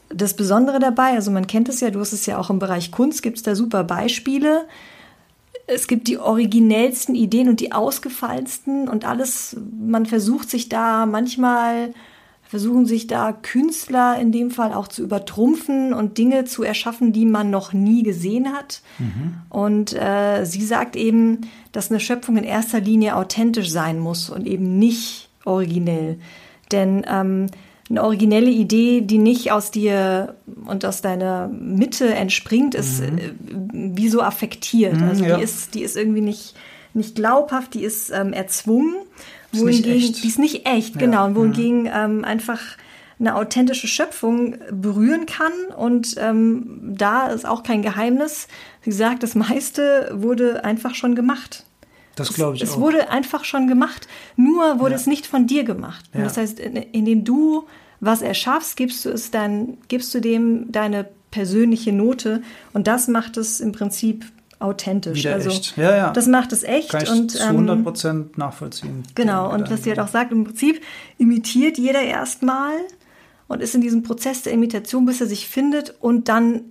das Besondere dabei, also man kennt es ja, du hast es ja auch im Bereich Kunst, gibt es da super Beispiele. es gibt die originellsten Ideen und die ausgefallensten und alles, man versucht sich da manchmal, versuchen sich da Künstler in dem Fall auch zu übertrumpfen und Dinge zu erschaffen, die man noch nie gesehen hat. Mhm. Und äh, sie sagt eben, dass eine Schöpfung in erster Linie authentisch sein muss und eben nicht originell. Denn ähm, eine originelle Idee, die nicht aus dir und aus deiner Mitte entspringt, ist mhm. Äh, wie so affektiert. Mhm, also ja. die ist, die ist irgendwie nicht, nicht glaubhaft, die ist ähm, erzwungen. Ist wohingegen, die ist nicht echt, ja. genau. Und wohingegen mhm. ähm, einfach eine authentische Schöpfung berühren kann. Und ähm, da ist auch kein Geheimnis. Sie sagt, das meiste wurde einfach schon gemacht. Das glaube ich es, auch. Es wurde einfach schon gemacht, nur wurde ja. es nicht von dir gemacht. Ja. Das heißt, indem du was erschaffst, gibst du es dann, gibst du dem deine persönliche Note und das macht es im Prinzip authentisch. Wieder also echt. Ja, ja. Das macht es echt Kann ich und zu 100 Prozent nachvollziehen. Genau. Und was sie halt auch sagt, im Prinzip imitiert jeder erstmal und ist in diesem Prozess der Imitation, bis er sich findet und dann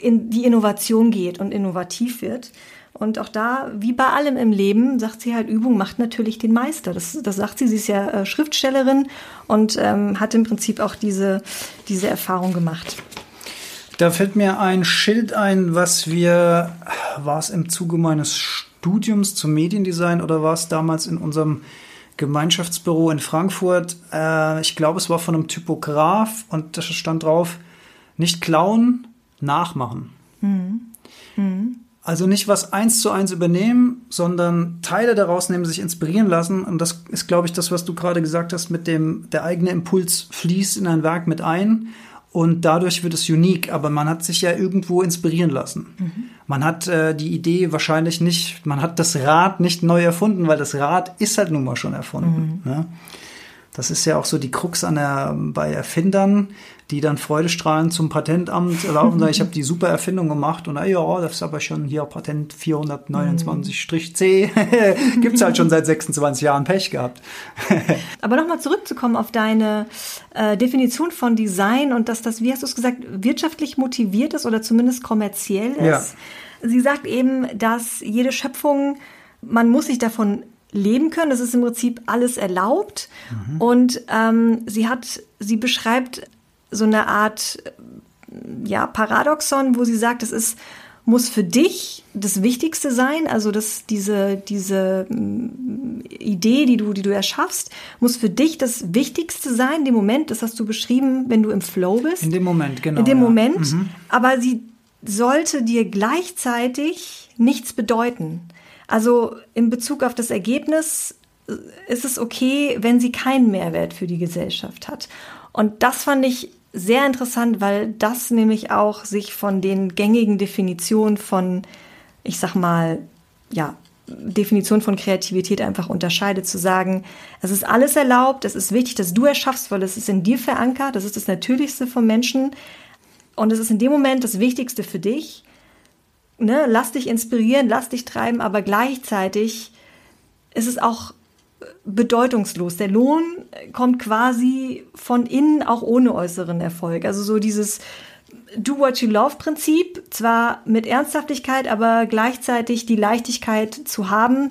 in die Innovation geht und innovativ wird. Und auch da, wie bei allem im Leben, sagt sie halt, Übung macht natürlich den Meister. Das, das sagt sie, sie ist ja äh, Schriftstellerin und ähm, hat im Prinzip auch diese, diese Erfahrung gemacht. Da fällt mir ein Schild ein, was wir, war es im Zuge meines Studiums zum Mediendesign oder war es damals in unserem Gemeinschaftsbüro in Frankfurt? Äh, ich glaube, es war von einem Typograf und da stand drauf, nicht klauen, nachmachen. Mhm. Mhm. Also nicht was eins zu eins übernehmen, sondern Teile daraus nehmen, sich inspirieren lassen. Und das ist, glaube ich, das, was du gerade gesagt hast, mit dem, der eigene Impuls fließt in ein Werk mit ein und dadurch wird es unique. Aber man hat sich ja irgendwo inspirieren lassen. Mhm. Man hat äh, die Idee wahrscheinlich nicht, man hat das Rad nicht neu erfunden, weil das Rad ist halt nun mal schon erfunden. Mhm. Ne? Das ist ja auch so die Krux an der, bei Erfindern die dann freudestrahlend zum Patentamt laufen und sagen, ich habe die super Erfindung gemacht und ah, ja, das ist aber schon hier Patent 429-C. Gibt's halt schon seit 26 Jahren Pech gehabt. aber nochmal zurückzukommen auf deine äh, Definition von Design und dass das, wie hast du es gesagt, wirtschaftlich motiviert ist oder zumindest kommerziell ist. Ja. Sie sagt eben, dass jede Schöpfung, man muss sich davon leben können. Das ist im Prinzip alles erlaubt. Mhm. Und ähm, sie hat, sie beschreibt so eine Art ja, Paradoxon, wo sie sagt, es ist muss für dich das Wichtigste sein, also dass diese, diese mm, Idee, die du, die du erschaffst, muss für dich das Wichtigste sein, dem Moment, das hast du beschrieben, wenn du im Flow bist. In dem Moment, genau. In dem ja. Moment, mhm. aber sie sollte dir gleichzeitig nichts bedeuten. Also in Bezug auf das Ergebnis äh, ist es okay, wenn sie keinen Mehrwert für die Gesellschaft hat. Und das fand ich sehr interessant, weil das nämlich auch sich von den gängigen Definitionen von, ich sag mal, ja, Definition von Kreativität einfach unterscheidet, zu sagen, es ist alles erlaubt, es ist wichtig, dass du erschaffst, weil es ist in dir verankert, das ist das Natürlichste vom Menschen und es ist in dem Moment das Wichtigste für dich. Ne? Lass dich inspirieren, lass dich treiben, aber gleichzeitig ist es auch bedeutungslos. Der Lohn kommt quasi von innen, auch ohne äußeren Erfolg. Also so dieses Do What You Love Prinzip, zwar mit Ernsthaftigkeit, aber gleichzeitig die Leichtigkeit zu haben.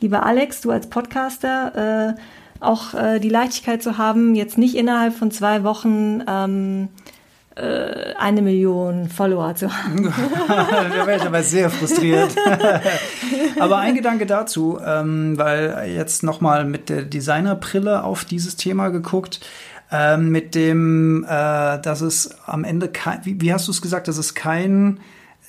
Lieber Alex, du als Podcaster, äh, auch äh, die Leichtigkeit zu haben, jetzt nicht innerhalb von zwei Wochen ähm, äh, eine Million Follower zu haben. da wäre ich aber sehr frustriert. aber ein Gedanke dazu, ähm, weil jetzt nochmal mit der Designerbrille auf dieses Thema geguckt, ähm, mit dem, äh, dass es am Ende kein, wie, wie hast du es gesagt, dass es kein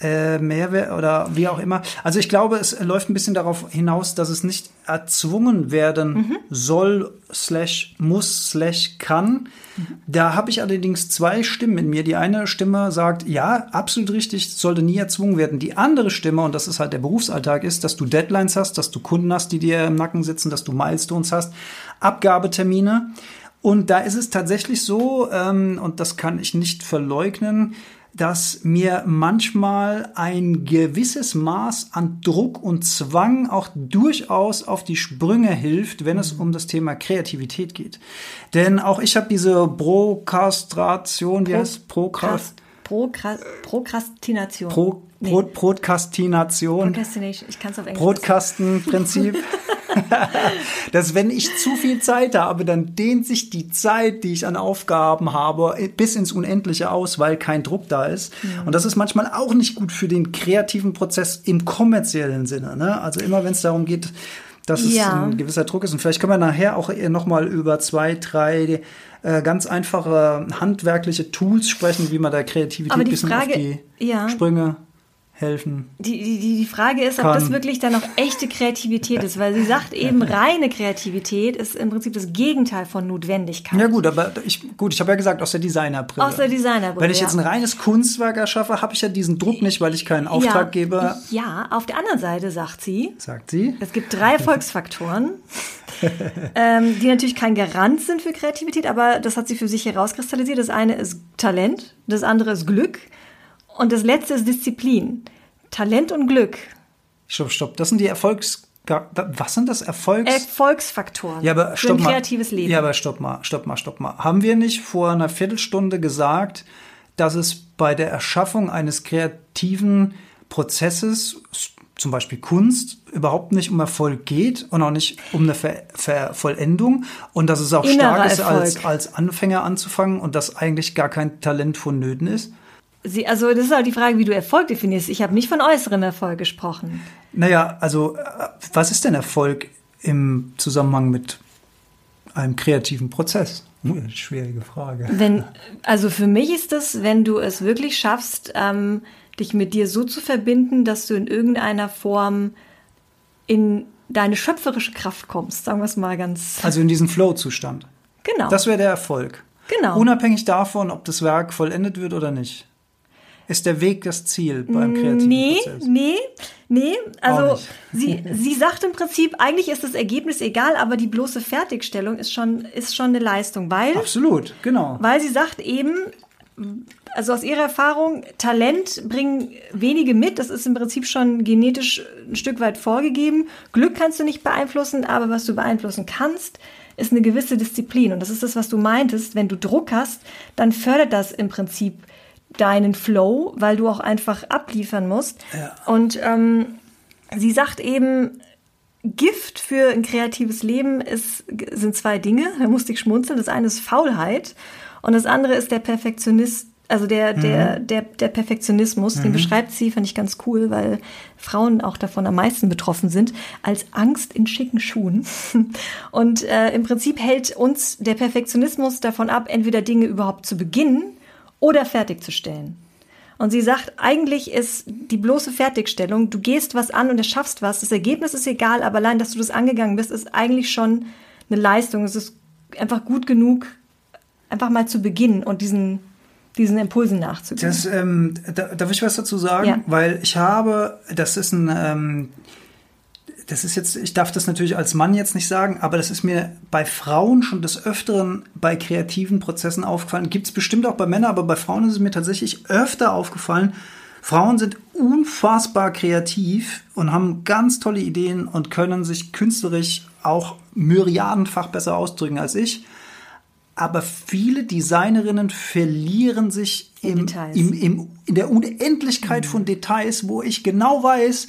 äh, Mehrwert oder wie auch immer. Also ich glaube, es läuft ein bisschen darauf hinaus, dass es nicht erzwungen werden mhm. soll, slash muss, slash kann. Mhm. Da habe ich allerdings zwei Stimmen in mir. Die eine Stimme sagt, ja, absolut richtig, sollte nie erzwungen werden. Die andere Stimme, und das ist halt der Berufsalltag, ist, dass du Deadlines hast, dass du Kunden hast, die dir im Nacken sitzen, dass du Milestones hast, Abgabetermine. Und da ist es tatsächlich so, ähm, und das kann ich nicht verleugnen, dass mir manchmal ein gewisses Maß an Druck und Zwang auch durchaus auf die Sprünge hilft, wenn es um das Thema Kreativität geht. Denn auch ich habe diese Prokrastation, wie heißt Prokrast Prokra Prokrastination. Pro, Pro, Prokrastination. Procrastination. Ich kann es auf Englisch. Brotkastenprinzip. dass wenn ich zu viel Zeit habe, dann dehnt sich die Zeit, die ich an Aufgaben habe, bis ins Unendliche aus, weil kein Druck da ist. Mhm. Und das ist manchmal auch nicht gut für den kreativen Prozess im kommerziellen Sinne. Ne? Also immer wenn es darum geht, dass es ja. ein gewisser Druck ist. Und vielleicht können wir nachher auch noch mal über zwei, drei äh, ganz einfache handwerkliche Tools sprechen, wie man da Kreativität ein bisschen Frage, auf die ja. Sprünge helfen. Die, die, die Frage ist, kann. ob das wirklich dann noch echte Kreativität ist, weil sie sagt eben, reine Kreativität ist im Prinzip das Gegenteil von Notwendigkeit. Ja gut, aber ich, gut, ich habe ja gesagt, aus der Designerbrille. Aus der Designerbrille, Wenn ich jetzt ein reines Kunstwerk erschaffe, habe ich ja diesen Druck nicht, weil ich keinen Auftrag ja, gebe. Ja, auf der anderen Seite sagt sie. Sagt sie. Es gibt drei Erfolgsfaktoren, ähm, die natürlich kein Garant sind für Kreativität, aber das hat sie für sich herauskristallisiert. Das eine ist Talent, das andere ist Glück und das letzte ist Disziplin. Talent und Glück. Stopp, stopp. Das sind die Erfolgs. Was sind das Erfolgs Erfolgsfaktoren ja, aber stopp für ein mal. kreatives Leben? Ja, aber stopp mal, stopp mal, stopp mal. Haben wir nicht vor einer Viertelstunde gesagt, dass es bei der Erschaffung eines kreativen Prozesses, zum Beispiel Kunst, überhaupt nicht um Erfolg geht und auch nicht um eine Ver Ver Vollendung und dass es auch Innerer stark ist, als, als Anfänger anzufangen und dass eigentlich gar kein Talent vonnöten ist? Sie, also das ist auch die Frage, wie du Erfolg definierst. Ich habe nicht von äußerem Erfolg gesprochen. Naja, also äh, was ist denn Erfolg im Zusammenhang mit einem kreativen Prozess? Hm, schwierige Frage. Wenn, also für mich ist das, wenn du es wirklich schaffst, ähm, dich mit dir so zu verbinden, dass du in irgendeiner Form in deine schöpferische Kraft kommst, sagen wir es mal ganz. Also in diesen Flow-Zustand. Genau. Das wäre der Erfolg. Genau. Unabhängig davon, ob das Werk vollendet wird oder nicht. Ist der Weg das Ziel beim kreativen nee, Prozess? Nee, nee, also Auch sie, sie sagt im Prinzip, eigentlich ist das Ergebnis egal, aber die bloße Fertigstellung ist schon, ist schon eine Leistung, weil, Absolut, genau. weil sie sagt eben, also aus ihrer Erfahrung, Talent bringen wenige mit. Das ist im Prinzip schon genetisch ein Stück weit vorgegeben. Glück kannst du nicht beeinflussen, aber was du beeinflussen kannst, ist eine gewisse Disziplin. Und das ist das, was du meintest. Wenn du Druck hast, dann fördert das im Prinzip deinen Flow, weil du auch einfach abliefern musst. Ja. Und ähm, sie sagt eben, Gift für ein kreatives Leben ist, sind zwei Dinge. Da musste ich schmunzeln. Das eine ist Faulheit und das andere ist der Perfektionist, also der, der, der, der Perfektionismus. Den beschreibt sie, fand ich ganz cool, weil Frauen auch davon am meisten betroffen sind, als Angst in schicken Schuhen. Und äh, im Prinzip hält uns der Perfektionismus davon ab, entweder Dinge überhaupt zu beginnen oder fertigzustellen. Und sie sagt, eigentlich ist die bloße Fertigstellung, du gehst was an und du schaffst was, das Ergebnis ist egal, aber allein, dass du das angegangen bist, ist eigentlich schon eine Leistung. Es ist einfach gut genug, einfach mal zu beginnen und diesen, diesen Impulsen nachzugehen. Das, ähm, da, darf ich was dazu sagen? Ja. Weil ich habe, das ist ein, ähm, das ist jetzt, ich darf das natürlich als Mann jetzt nicht sagen, aber das ist mir bei Frauen schon des Öfteren bei kreativen Prozessen aufgefallen. Gibt es bestimmt auch bei Männern, aber bei Frauen ist es mir tatsächlich öfter aufgefallen. Frauen sind unfassbar kreativ und haben ganz tolle Ideen und können sich künstlerisch auch myriadenfach besser ausdrücken als ich. Aber viele Designerinnen verlieren sich In im, im, im, in der Unendlichkeit von Details, wo ich genau weiß,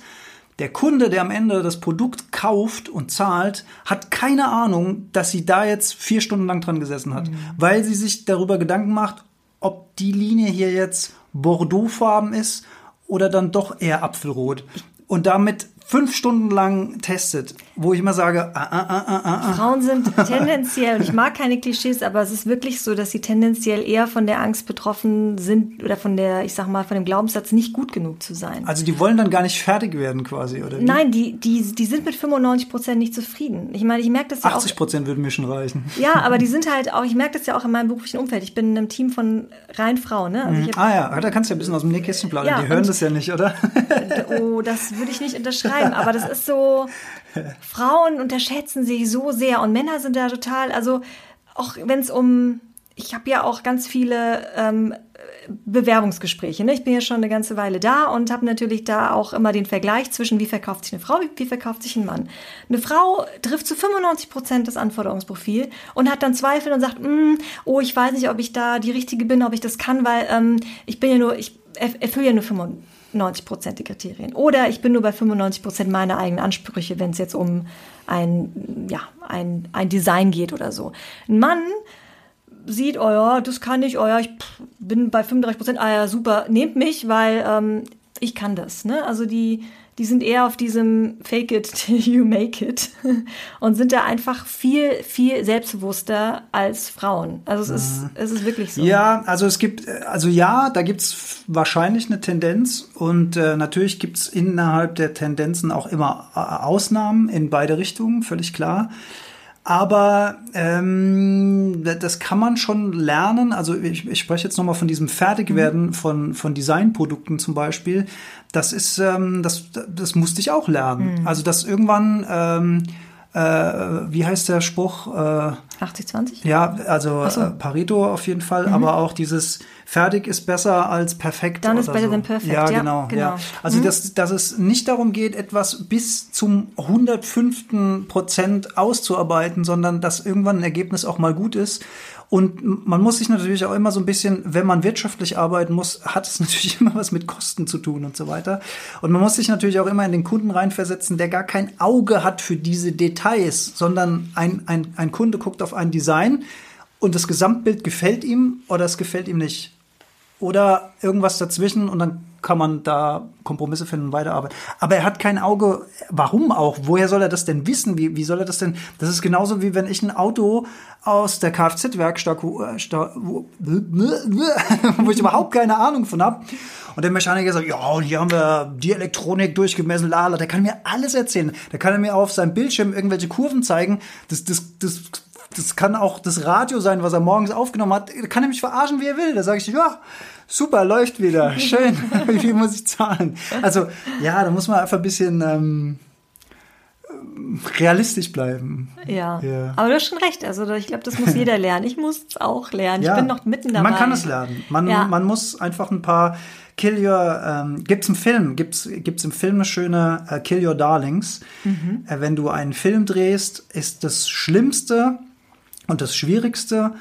der Kunde, der am Ende das Produkt kauft und zahlt, hat keine Ahnung, dass sie da jetzt vier Stunden lang dran gesessen hat, weil sie sich darüber Gedanken macht, ob die Linie hier jetzt Bordeauxfarben ist oder dann doch eher Apfelrot. Und damit fünf Stunden lang testet, wo ich immer sage, ah, ah, ah, ah, ah, ah. Frauen sind tendenziell, und ich mag keine Klischees, aber es ist wirklich so, dass sie tendenziell eher von der Angst betroffen sind oder von der, ich sag mal, von dem Glaubenssatz, nicht gut genug zu sein. Also die wollen dann gar nicht fertig werden quasi, oder wie? Nein, die, die, die sind mit 95 Prozent nicht zufrieden. Ich meine, ich merke das ja auch. 80 Prozent würden mir schon reichen. Ja, aber die sind halt auch, ich merke das ja auch in meinem beruflichen Umfeld. Ich bin in einem Team von rein Frauen, ne? Also ich hab, Ah ja, da kannst du ja ein bisschen aus dem Nähkästchen plaudern. Ja, die hören das ja nicht, oder? Oh, das würde ich nicht unterschreiben, aber das ist so, Frauen unterschätzen sich so sehr und Männer sind da total, also auch wenn es um, ich habe ja auch ganz viele ähm, Bewerbungsgespräche. Ne? Ich bin ja schon eine ganze Weile da und habe natürlich da auch immer den Vergleich zwischen, wie verkauft sich eine Frau, wie, wie verkauft sich ein Mann. Eine Frau trifft zu 95 Prozent das Anforderungsprofil und hat dann Zweifel und sagt, mm, oh, ich weiß nicht, ob ich da die Richtige bin, ob ich das kann, weil ähm, ich bin ja nur, ich erfülle ja nur 95 Prozent die Kriterien. Oder ich bin nur bei 95 Prozent meiner eigenen Ansprüche, wenn es jetzt um ein, ja, ein, ein Design geht oder so. Ein Mann sieht, oh ja, das kann ich, oh ja, ich bin bei 35 Prozent, ah ja, super, nehmt mich, weil ähm, ich kann das. Ne? Also die, die sind eher auf diesem Fake it till you make it und sind da einfach viel, viel selbstbewusster als Frauen. Also es ist, es ist wirklich so. Ja, also es gibt, also ja, da gibt's wahrscheinlich eine Tendenz und äh, natürlich gibt's innerhalb der Tendenzen auch immer äh, Ausnahmen in beide Richtungen, völlig klar. Aber ähm, das kann man schon lernen. Also ich, ich spreche jetzt nochmal von diesem Fertigwerden mhm. von, von Designprodukten zum Beispiel. Das ist, ähm, das, das musste ich auch lernen. Mhm. Also dass irgendwann ähm, äh, wie heißt der Spruch? Äh, 80-20? Ja, also so. äh, Pareto auf jeden Fall, mhm. aber auch dieses fertig ist besser als perfekt. Dann ist better so. than perfect. Ja, genau. genau. Ja. Also, mhm. dass, dass es nicht darum geht, etwas bis zum 105. Prozent auszuarbeiten, sondern dass irgendwann ein Ergebnis auch mal gut ist. Und man muss sich natürlich auch immer so ein bisschen, wenn man wirtschaftlich arbeiten muss, hat es natürlich immer was mit Kosten zu tun und so weiter. Und man muss sich natürlich auch immer in den Kunden reinversetzen, der gar kein Auge hat für diese Details, sondern ein, ein, ein Kunde guckt auf ein Design und das Gesamtbild gefällt ihm oder es gefällt ihm nicht. Oder irgendwas dazwischen und dann kann man da Kompromisse finden und weiterarbeiten. Aber er hat kein Auge. Warum auch? Woher soll er das denn wissen? Wie, wie soll er das denn? Das ist genauso wie wenn ich ein Auto aus der Kfz-Werkstatt, wo, äh, wo ich überhaupt keine Ahnung von habe. Und der Mechaniker sagt, ja, und hier haben wir die Elektronik durchgemessen, lala. Der kann mir alles erzählen. Der kann mir auf seinem Bildschirm irgendwelche Kurven zeigen. Das, das, das, das kann auch das Radio sein, was er morgens aufgenommen hat. Da kann er mich verarschen, wie er will. Da sage ich, ja, super, läuft wieder, schön, wie viel muss ich zahlen? Also ja, da muss man einfach ein bisschen ähm, realistisch bleiben. Ja. ja. aber du hast schon recht. Also ich glaube, das muss jeder lernen. Ich muss es auch lernen. Ja. Ich bin noch mitten dabei. Man kann es lernen. Man, ja. man muss einfach ein paar Kill Your, ähm, gibt's im Film, gibt's, gibt's im Film eine schöne äh, Kill Your Darlings. Mhm. Äh, wenn du einen Film drehst, ist das Schlimmste und das Schwierigste,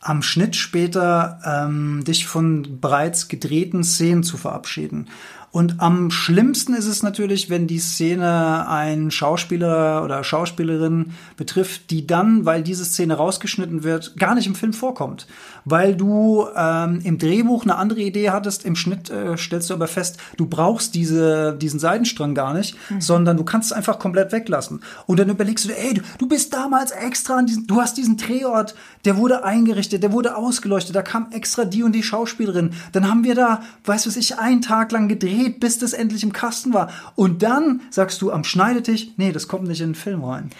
am Schnitt später ähm, dich von bereits gedrehten Szenen zu verabschieden. Und am schlimmsten ist es natürlich, wenn die Szene einen Schauspieler oder Schauspielerin betrifft, die dann, weil diese Szene rausgeschnitten wird, gar nicht im Film vorkommt. Weil du ähm, im Drehbuch eine andere Idee hattest, im Schnitt äh, stellst du aber fest, du brauchst diese, diesen Seidenstrang gar nicht, mhm. sondern du kannst es einfach komplett weglassen. Und dann überlegst du, ey, du, du bist damals extra an diesen, du hast diesen Drehort, der wurde eingerichtet, der wurde ausgeleuchtet, da kam extra die und die Schauspielerin. Dann haben wir da, weißt du, ich einen Tag lang gedreht gedreht, bis das endlich im Kasten war. Und dann sagst du am Schneidetisch, nee, das kommt nicht in den Film rein.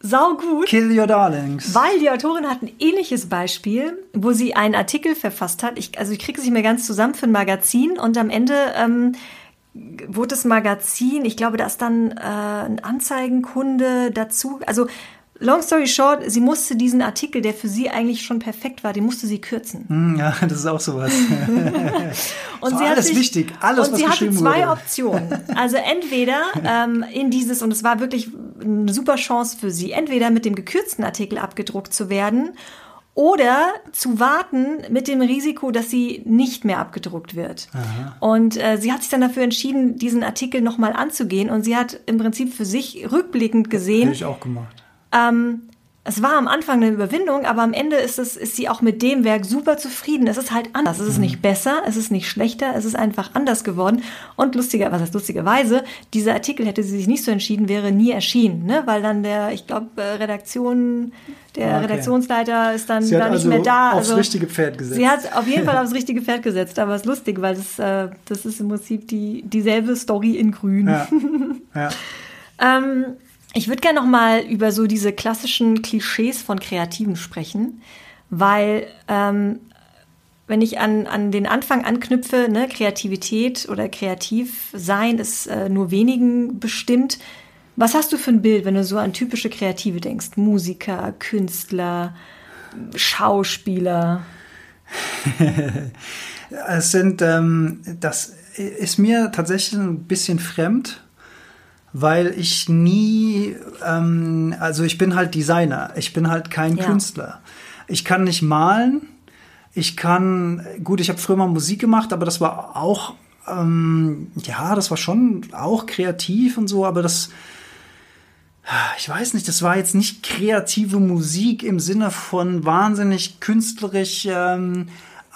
Sau gut. Kill Your Darlings. Weil die Autorin hat ein ähnliches Beispiel, wo sie einen Artikel verfasst hat. Ich, also ich kriege es nicht mehr ganz zusammen für ein Magazin und am Ende ähm, wurde das Magazin, ich glaube, da ist dann äh, ein Anzeigenkunde dazu. Also Long story short, sie musste diesen Artikel, der für sie eigentlich schon perfekt war, den musste sie kürzen. Hm, ja, das ist auch sowas. und so sie alles sich, wichtig, alles und was sie hatte zwei wurde. Optionen. Also entweder ähm, in dieses, und es war wirklich eine super Chance für sie, entweder mit dem gekürzten Artikel abgedruckt zu werden oder zu warten mit dem Risiko, dass sie nicht mehr abgedruckt wird. Aha. Und äh, sie hat sich dann dafür entschieden, diesen Artikel nochmal anzugehen und sie hat im Prinzip für sich rückblickend gesehen. Hätte ich auch gemacht ähm, es war am Anfang eine Überwindung, aber am Ende ist, es, ist sie auch mit dem Werk super zufrieden. Es ist halt anders. Es ist nicht mhm. besser, es ist nicht schlechter, es ist einfach anders geworden. Und lustiger, was heißt lustigerweise, dieser Artikel hätte sie sich nicht so entschieden, wäre nie erschienen, ne? weil dann der, ich glaube, äh, Redaktion, der okay. Redaktionsleiter ist dann da nicht also mehr da. Aufs also, richtige Pferd gesetzt. Sie hat auf jeden Fall aufs richtige Pferd gesetzt, aber es ist lustig, weil das, äh, das ist im Prinzip die, dieselbe Story in Grün. Ja. ja. ähm, ich würde gerne noch mal über so diese klassischen Klischees von Kreativen sprechen, weil ähm, wenn ich an, an den Anfang anknüpfe, ne, Kreativität oder kreativ sein ist äh, nur wenigen bestimmt. Was hast du für ein Bild, wenn du so an typische Kreative denkst? Musiker, Künstler, Schauspieler? Es sind, ähm, das ist mir tatsächlich ein bisschen fremd, weil ich nie, ähm, also ich bin halt Designer, ich bin halt kein ja. Künstler. Ich kann nicht malen, ich kann, gut, ich habe früher mal Musik gemacht, aber das war auch, ähm, ja, das war schon auch kreativ und so, aber das, ich weiß nicht, das war jetzt nicht kreative Musik im Sinne von wahnsinnig künstlerisch ähm,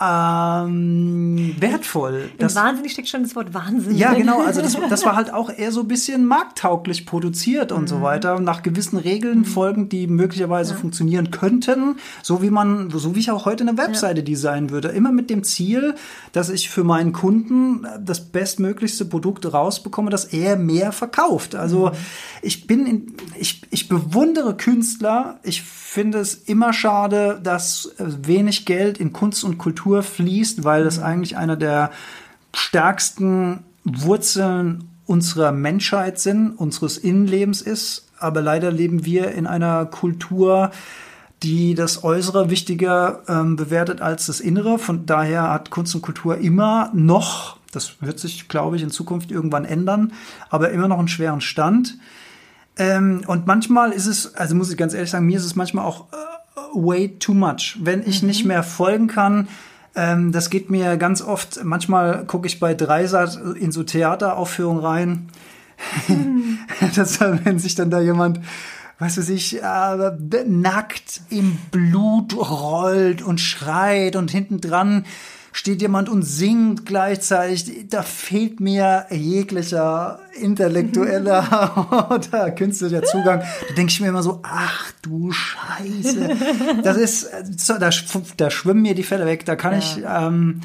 ähm, wertvoll. Das, wahnsinnig steckt schon das Wort Wahnsinn. Ja, genau. Also das, das war halt auch eher so ein bisschen markttauglich produziert und mhm. so weiter, nach gewissen Regeln mhm. folgend, die möglicherweise ja. funktionieren könnten, so wie man, so wie ich auch heute eine Webseite ja. designen würde. Immer mit dem Ziel, dass ich für meinen Kunden das bestmöglichste Produkt rausbekomme, das er mehr verkauft. Also mhm. ich bin, in, ich, ich bewundere Künstler. Ich finde es immer schade, dass wenig Geld in Kunst und Kultur Kultur fließt, weil das mhm. eigentlich einer der stärksten Wurzeln unserer Menschheit sind, unseres Innenlebens ist. Aber leider leben wir in einer Kultur, die das Äußere wichtiger ähm, bewertet als das Innere. Von daher hat Kunst und Kultur immer noch, das wird sich, glaube ich, in Zukunft irgendwann ändern, aber immer noch einen schweren Stand. Ähm, und manchmal ist es, also muss ich ganz ehrlich sagen, mir ist es manchmal auch äh, way too much. Wenn ich mhm. nicht mehr folgen kann, ähm, das geht mir ganz oft, manchmal gucke ich bei Dreisat in so Theateraufführungen rein. Hm. das, wenn sich dann da jemand was weiß ich, äh, nackt im Blut rollt und schreit und hinten dran steht jemand und singt gleichzeitig. Da fehlt mir jeglicher intellektueller oder künstlicher Zugang. Da denke ich mir immer so, ach du Scheiße. Das ist, da, da schwimmen mir die Fälle weg. Da kann ja. ich ähm,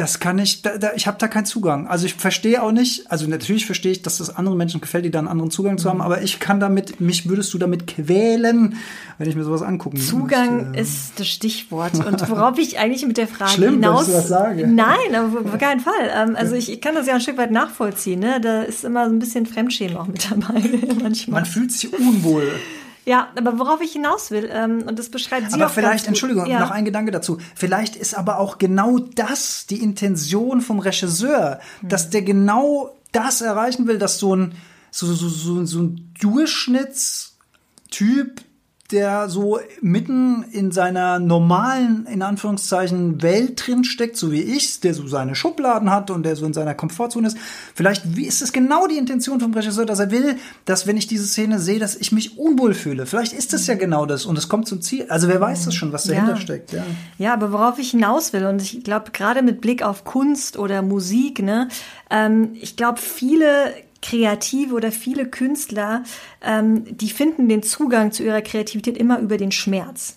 das kann ich, da, da, ich habe da keinen Zugang. Also ich verstehe auch nicht, also natürlich verstehe ich, dass das anderen Menschen gefällt, die da einen anderen Zugang zu haben, mhm. aber ich kann damit, mich würdest du damit quälen, wenn ich mir sowas angucken Zugang äh, ist das Stichwort und worauf ich eigentlich mit der Frage Schlimm, hinaus... Das sage. Nein, auf keinen Fall. Ähm, also ich, ich kann das ja ein Stück weit nachvollziehen. Ne? Da ist immer so ein bisschen Fremdschämen auch mit dabei manchmal. Man fühlt sich unwohl. Ja, aber worauf ich hinaus will, ähm, und das beschreibt sie aber auch vielleicht, Entschuldigung, ja. noch ein Gedanke dazu. Vielleicht ist aber auch genau das die Intention vom Regisseur, hm. dass der genau das erreichen will, dass so ein, so, so, so, so ein Durchschnittstyp der so mitten in seiner normalen, in Anführungszeichen, Welt drin steckt, so wie ich, der so seine Schubladen hat und der so in seiner Komfortzone ist. Vielleicht wie ist es genau die Intention vom Regisseur, dass er will, dass wenn ich diese Szene sehe, dass ich mich unwohl fühle. Vielleicht ist es ja genau das und es kommt zum Ziel. Also wer weiß das schon, was dahinter ja. steckt. Ja. ja, aber worauf ich hinaus will und ich glaube gerade mit Blick auf Kunst oder Musik, ne, ähm, ich glaube viele Kreative oder viele Künstler, ähm, die finden den Zugang zu ihrer Kreativität immer über den Schmerz.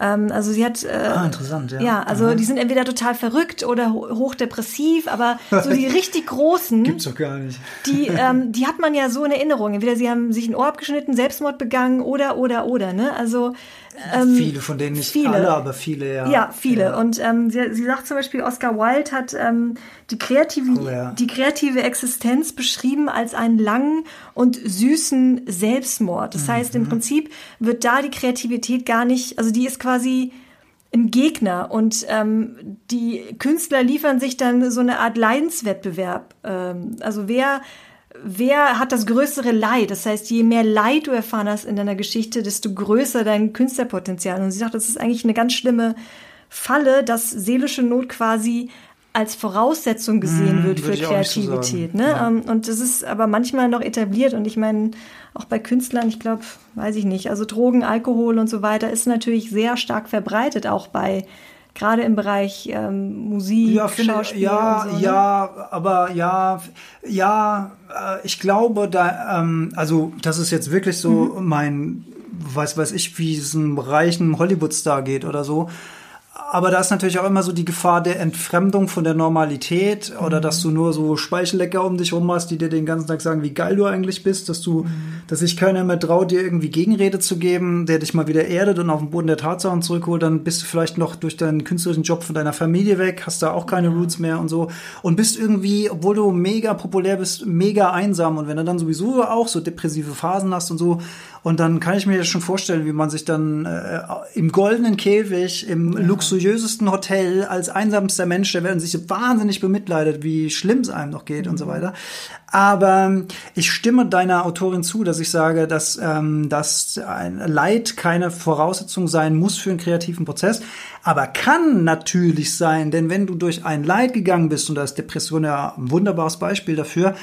Ähm, also sie hat. Äh, ah, interessant, ja. Ja, also Aha. die sind entweder total verrückt oder hochdepressiv, aber so die richtig großen. Gibt's doch gar nicht. Die, ähm, die hat man ja so in Erinnerung. Entweder sie haben sich ein Ohr abgeschnitten, Selbstmord begangen oder, oder, oder, ne? Also. Ähm, viele, von denen nicht viele. alle, aber viele, ja. Ja, viele. Ja. Und ähm, sie, sie sagt zum Beispiel, Oscar Wilde hat ähm, die, kreative, oh, ja. die kreative Existenz beschrieben als einen langen und süßen Selbstmord. Das mhm. heißt, im Prinzip wird da die Kreativität gar nicht, also die ist quasi ein Gegner und ähm, die Künstler liefern sich dann so eine Art Leidenswettbewerb. Ähm, also wer wer hat das größere Leid? Das heißt, je mehr Leid du erfahren hast in deiner Geschichte, desto größer dein Künstlerpotenzial. Und sie sagt, das ist eigentlich eine ganz schlimme Falle, dass seelische Not quasi als Voraussetzung gesehen mmh, wird für Kreativität. So ne? Ja. Ähm, und das ist aber manchmal noch etabliert. Und ich meine, auch bei Künstlern, ich glaube, weiß ich nicht, also Drogen, Alkohol und so weiter ist natürlich sehr stark verbreitet, auch bei gerade im Bereich ähm, Musik, ja, finde, Schauspiel. Ja, so, ne? ja, aber ja, ja, äh, ich glaube, da, ähm, also das ist jetzt wirklich so mhm. mein, weiß weiß ich, wie es einem reichen Hollywood-Star geht oder so aber da ist natürlich auch immer so die Gefahr der Entfremdung von der Normalität mhm. oder dass du nur so Speichellecker um dich rum hast, die dir den ganzen Tag sagen, wie geil du eigentlich bist, dass du, mhm. dass sich keiner mehr traut, dir irgendwie Gegenrede zu geben, der dich mal wieder erdet und auf den Boden der Tatsachen zurückholt, dann bist du vielleicht noch durch deinen künstlerischen Job von deiner Familie weg, hast da auch keine Roots mehr und so und bist irgendwie, obwohl du mega populär bist, mega einsam und wenn du dann sowieso auch so depressive Phasen hast und so Und dann kann ich mir schon vorstellen, wie man sich dann äh, im goldenen Käfig, im ja. luxuriösesten Hotel als einsamster Mensch, der werden sich wahnsinnig bemitleidet, wie schlimm es einem noch geht mhm. und so mhm. weiter. Aber ich stimme deiner Autorin zu, dass ich sage, dass, ähm, dass ein Leid keine Voraussetzung sein muss für einen kreativen Prozess, aber kann natürlich sein, denn wenn du durch ein Leid gegangen bist, und da ist Depression ja ein wunderbares Beispiel dafür,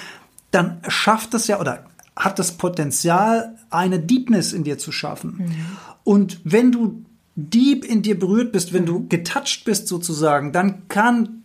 dann schafft es ja oder hat das Potenzial, eine Deepness in dir zu schaffen. Mhm. Und wenn du deep in dir berührt bist, wenn du getouched bist sozusagen, dann kann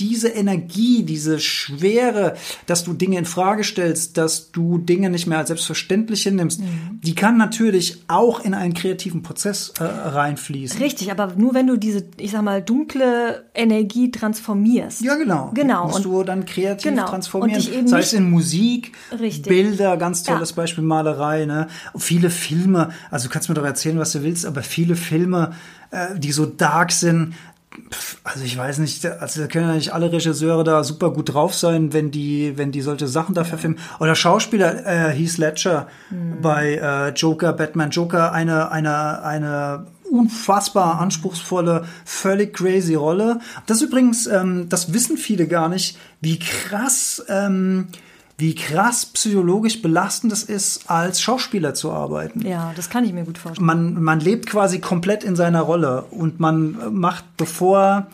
diese Energie, diese Schwere, dass du Dinge in Frage stellst, dass du Dinge nicht mehr als selbstverständlich hinnimmst, mhm. die kann natürlich auch in einen kreativen Prozess äh, reinfließen. Richtig, aber nur wenn du diese, ich sag mal, dunkle Energie transformierst. Ja, genau. Genau. Musst und, du dann kreativ genau. transformieren. Sei es in Musik, richtig. Bilder, ganz tolles ja. Beispiel, Malerei, ne? Viele Filme, also du kannst mir doch erzählen, was du willst, aber viele Filme, äh, die so dark sind, also ich weiß nicht, also da können ja nicht alle Regisseure da super gut drauf sein, wenn die, wenn die solche Sachen da verfilmen. Oder Schauspieler äh, Heath Ledger mhm. bei äh, Joker, Batman Joker, eine, eine, eine unfassbar anspruchsvolle, völlig crazy Rolle. Das übrigens, ähm, das wissen viele gar nicht, wie krass ähm, wie krass psychologisch belastend es ist, als Schauspieler zu arbeiten. Ja, das kann ich mir gut vorstellen. Man, man lebt quasi komplett in seiner Rolle und man macht, bevor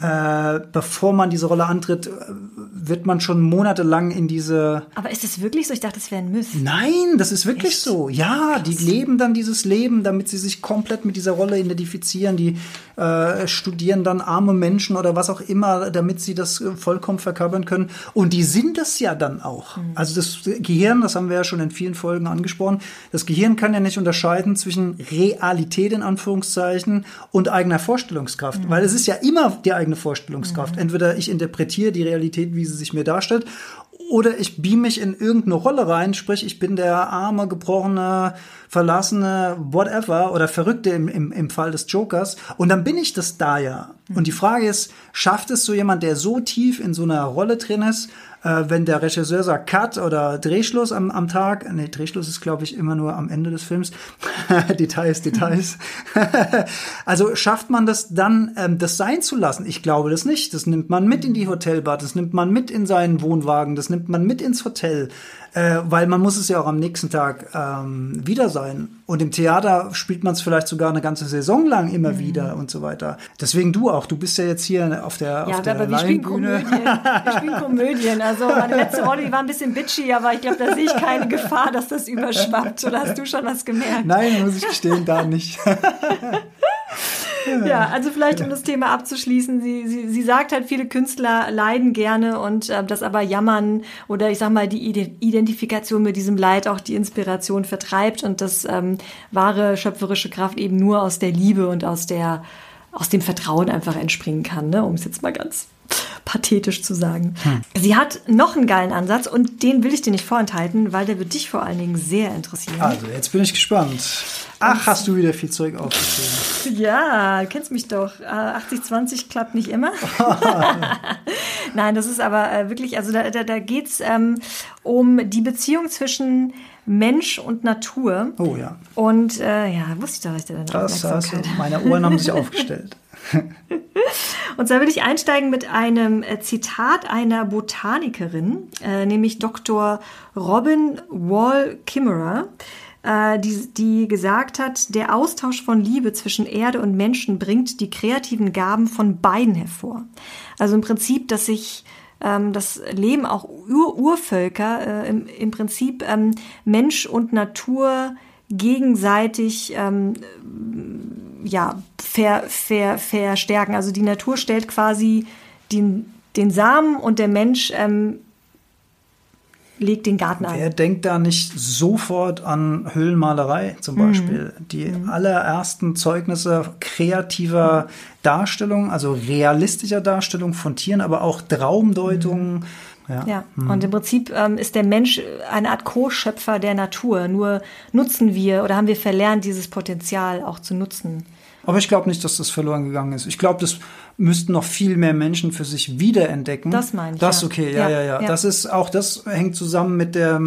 äh, bevor man diese Rolle antritt, wird man schon monatelang in diese. Aber ist das wirklich so? Ich dachte, das wäre ein Myth. Nein, das ist wirklich Echt? so. Ja, Krass. die leben dann dieses Leben, damit sie sich komplett mit dieser Rolle identifizieren. Die äh, studieren dann arme Menschen oder was auch immer, damit sie das äh, vollkommen verkörpern können. Und die sind das ja dann auch. Mhm. Also das Gehirn, das haben wir ja schon in vielen Folgen angesprochen, das Gehirn kann ja nicht unterscheiden zwischen Realität in Anführungszeichen und eigener Vorstellungskraft. Mhm. Weil es ist ja immer eigene Vorstellungskraft. Mhm. Entweder ich interpretiere die Realität, wie sie sich mir darstellt, oder ich beam mich in irgendeine Rolle rein, sprich, ich bin der arme, gebrochene, verlassene, whatever, oder Verrückte im, im, im Fall des Jokers. Und dann bin ich das da ja. Und die Frage ist, schafft es so jemand, der so tief in so einer Rolle drin ist, äh, wenn der Regisseur sagt Cut oder Drehschluss am, am Tag, nee, Drehschluss ist, glaube ich, immer nur am Ende des Films. Details, Details. also schafft man das dann, ähm, das sein zu lassen? Ich glaube das nicht. Das nimmt man mit in die Hotelbar, das nimmt man mit in seinen Wohnwagen, das nimmt man mit ins Hotel äh, weil man muss es ja auch am nächsten Tag ähm, wieder sein. Und im Theater spielt man es vielleicht sogar eine ganze Saison lang immer mhm. wieder und so weiter. Deswegen du auch. Du bist ja jetzt hier auf der ja, auf der aber wir spielen Komödien. wir spielen Komödien. Also meine letzte Rolle, die war ein bisschen bitchy, aber ich glaube, da sehe ich keine Gefahr, dass das überschwappt. Oder hast du schon was gemerkt? Nein, muss ich gestehen, da nicht. ja, also vielleicht um das Thema abzuschließen, sie, sie, sie sagt halt, viele Künstler leiden gerne und äh, das aber Jammern oder ich sag mal die Identifikation mit diesem Leid auch die Inspiration vertreibt und das ähm, wahre schöpferische Kraft eben nur aus der Liebe und aus der aus dem Vertrauen einfach entspringen kann, ne? um es jetzt mal ganz pathetisch zu sagen. Hm. Sie hat noch einen geilen Ansatz und den will ich dir nicht vorenthalten, weil der wird dich vor allen Dingen sehr interessieren. Also, jetzt bin ich gespannt. Ach, hast du wieder viel Zeug aufgeschrieben. Ja, du kennst mich doch. 80-20 äh, klappt nicht immer. Nein, das ist aber äh, wirklich, also da, da, da geht es ähm, um die Beziehung zwischen Mensch und Natur. Oh ja. Und äh, ja, wusste ich doch, dass ich da Das hast du, meine Ohren haben sich aufgestellt. Und zwar will ich einsteigen mit einem äh, Zitat einer Botanikerin, äh, nämlich Dr. Robin Wall Kimmerer, äh, die, die gesagt hat, der Austausch von Liebe zwischen Erde und Menschen bringt die kreativen Gaben von beiden hervor. Also im Prinzip, dass sich ähm, das Leben auch Ur Urvölker äh, im, im Prinzip ähm, Mensch und Natur gegenseitig ähm, ja, ver, ver, verstärken. Also die Natur stellt quasi den, den Samen und der Mensch ähm, legt den Garten an. Wer denkt da nicht sofort an Höhlenmalerei zum mhm. Beispiel? Mhm. Die mhm. allerersten Zeugnisse kreativer. Darstellung, also realistischer Darstellung von Tieren, aber auch Traumdeutungen. Mhm. Ja, ja. Mhm. und im Prinzip ähm, ist der Mensch eine Art Co-Schöpfer der Natur. Nur nutzen wir oder haben wir verlernt, dieses Potenzial auch zu nutzen. Aber ich glaube nicht, dass das verloren gegangen ist. Ich glaube, das müssten noch viel mehr Menschen für sich wiederentdecken. Das meine ich. Das ja. okay, ja, ja, ja, ja, Das ist auch, das hängt zusammen mit der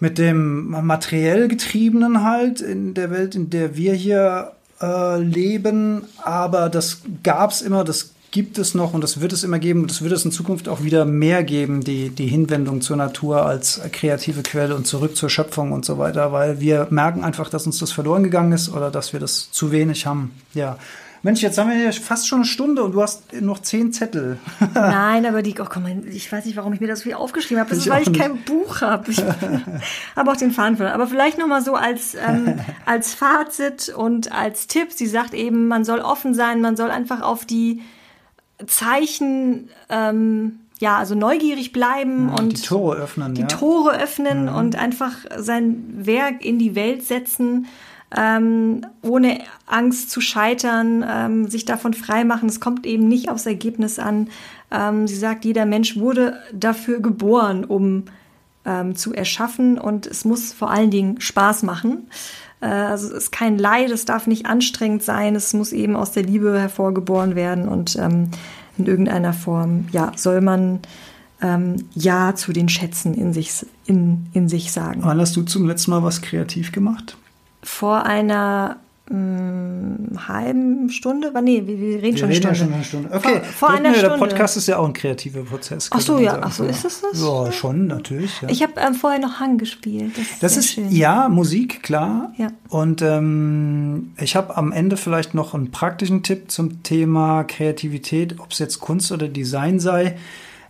mit dem materiell getriebenen halt in der Welt, in der wir hier äh, leben. Aber das gab es immer, das gibt es noch und das wird es immer geben. Das wird es in Zukunft auch wieder mehr geben, die, die Hinwendung zur Natur als kreative Quelle und zurück zur Schöpfung und so weiter, weil wir merken einfach, dass uns das verloren gegangen ist oder dass wir das zu wenig haben. Ja. Mensch, jetzt haben wir ja fast schon eine Stunde und du hast noch zehn Zettel. Nein, aber die, oh komm, ich weiß nicht, warum ich mir das so viel aufgeschrieben habe. Das ist, weil ich kein Buch habe. Ich habe auch den Faden verloren. Aber vielleicht noch mal so als, ähm, als Fazit und als Tipp. Sie sagt eben, man soll offen sein, man soll einfach auf die Zeichen, ähm, ja, also neugierig bleiben ja, und die Tore öffnen. Die ja. Tore öffnen mhm. und einfach sein Werk in die Welt setzen, ähm, ohne Angst zu scheitern, ähm, sich davon freimachen. Es kommt eben nicht aufs Ergebnis an. Ähm, sie sagt, jeder Mensch wurde dafür geboren, um ähm, zu erschaffen und es muss vor allen Dingen Spaß machen. Äh, also es ist kein Leid, es darf nicht anstrengend sein, es muss eben aus der Liebe hervorgeboren werden und ähm, in irgendeiner Form, ja, soll man ähm, Ja zu den Schätzen in sich, in, in sich sagen. Wann hast du zum letzten Mal was kreativ gemacht? Vor einer mh, halben Stunde? Nee, wir, wir reden wir schon reden eine Stunde. Schon eine Stunde. Okay, vor, vor einer der Stunde. Podcast ist ja auch ein kreativer Prozess. Ach so, ja, ach so, ist das das? Ja, schon, natürlich. Ja. Ich habe ähm, vorher noch Hang gespielt. Das ist, das ist schön. ja Musik, klar. Ja. Und ähm, ich habe am Ende vielleicht noch einen praktischen Tipp zum Thema Kreativität, ob es jetzt Kunst oder Design sei.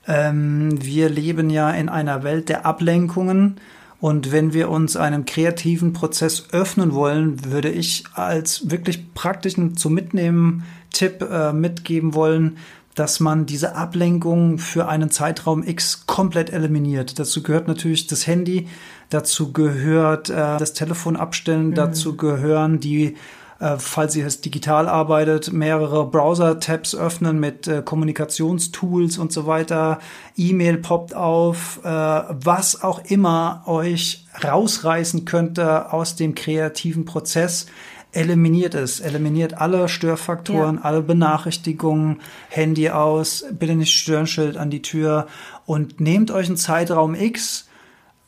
Ähm, wir leben ja in einer Welt der Ablenkungen. Und wenn wir uns einem kreativen Prozess öffnen wollen, würde ich als wirklich praktischen zum Mitnehmen Tipp äh, mitgeben wollen, dass man diese Ablenkung für einen Zeitraum X komplett eliminiert. Dazu gehört natürlich das Handy, dazu gehört äh, das Telefon abstellen, mhm. dazu gehören die äh, falls ihr es digital arbeitet, mehrere Browser-Tabs öffnen mit äh, Kommunikationstools und so weiter. E-Mail poppt auf, äh, was auch immer euch rausreißen könnte aus dem kreativen Prozess. Eliminiert es, eliminiert alle Störfaktoren, ja. alle Benachrichtigungen, Handy aus, bitte nicht Störschild an die Tür und nehmt euch einen Zeitraum X,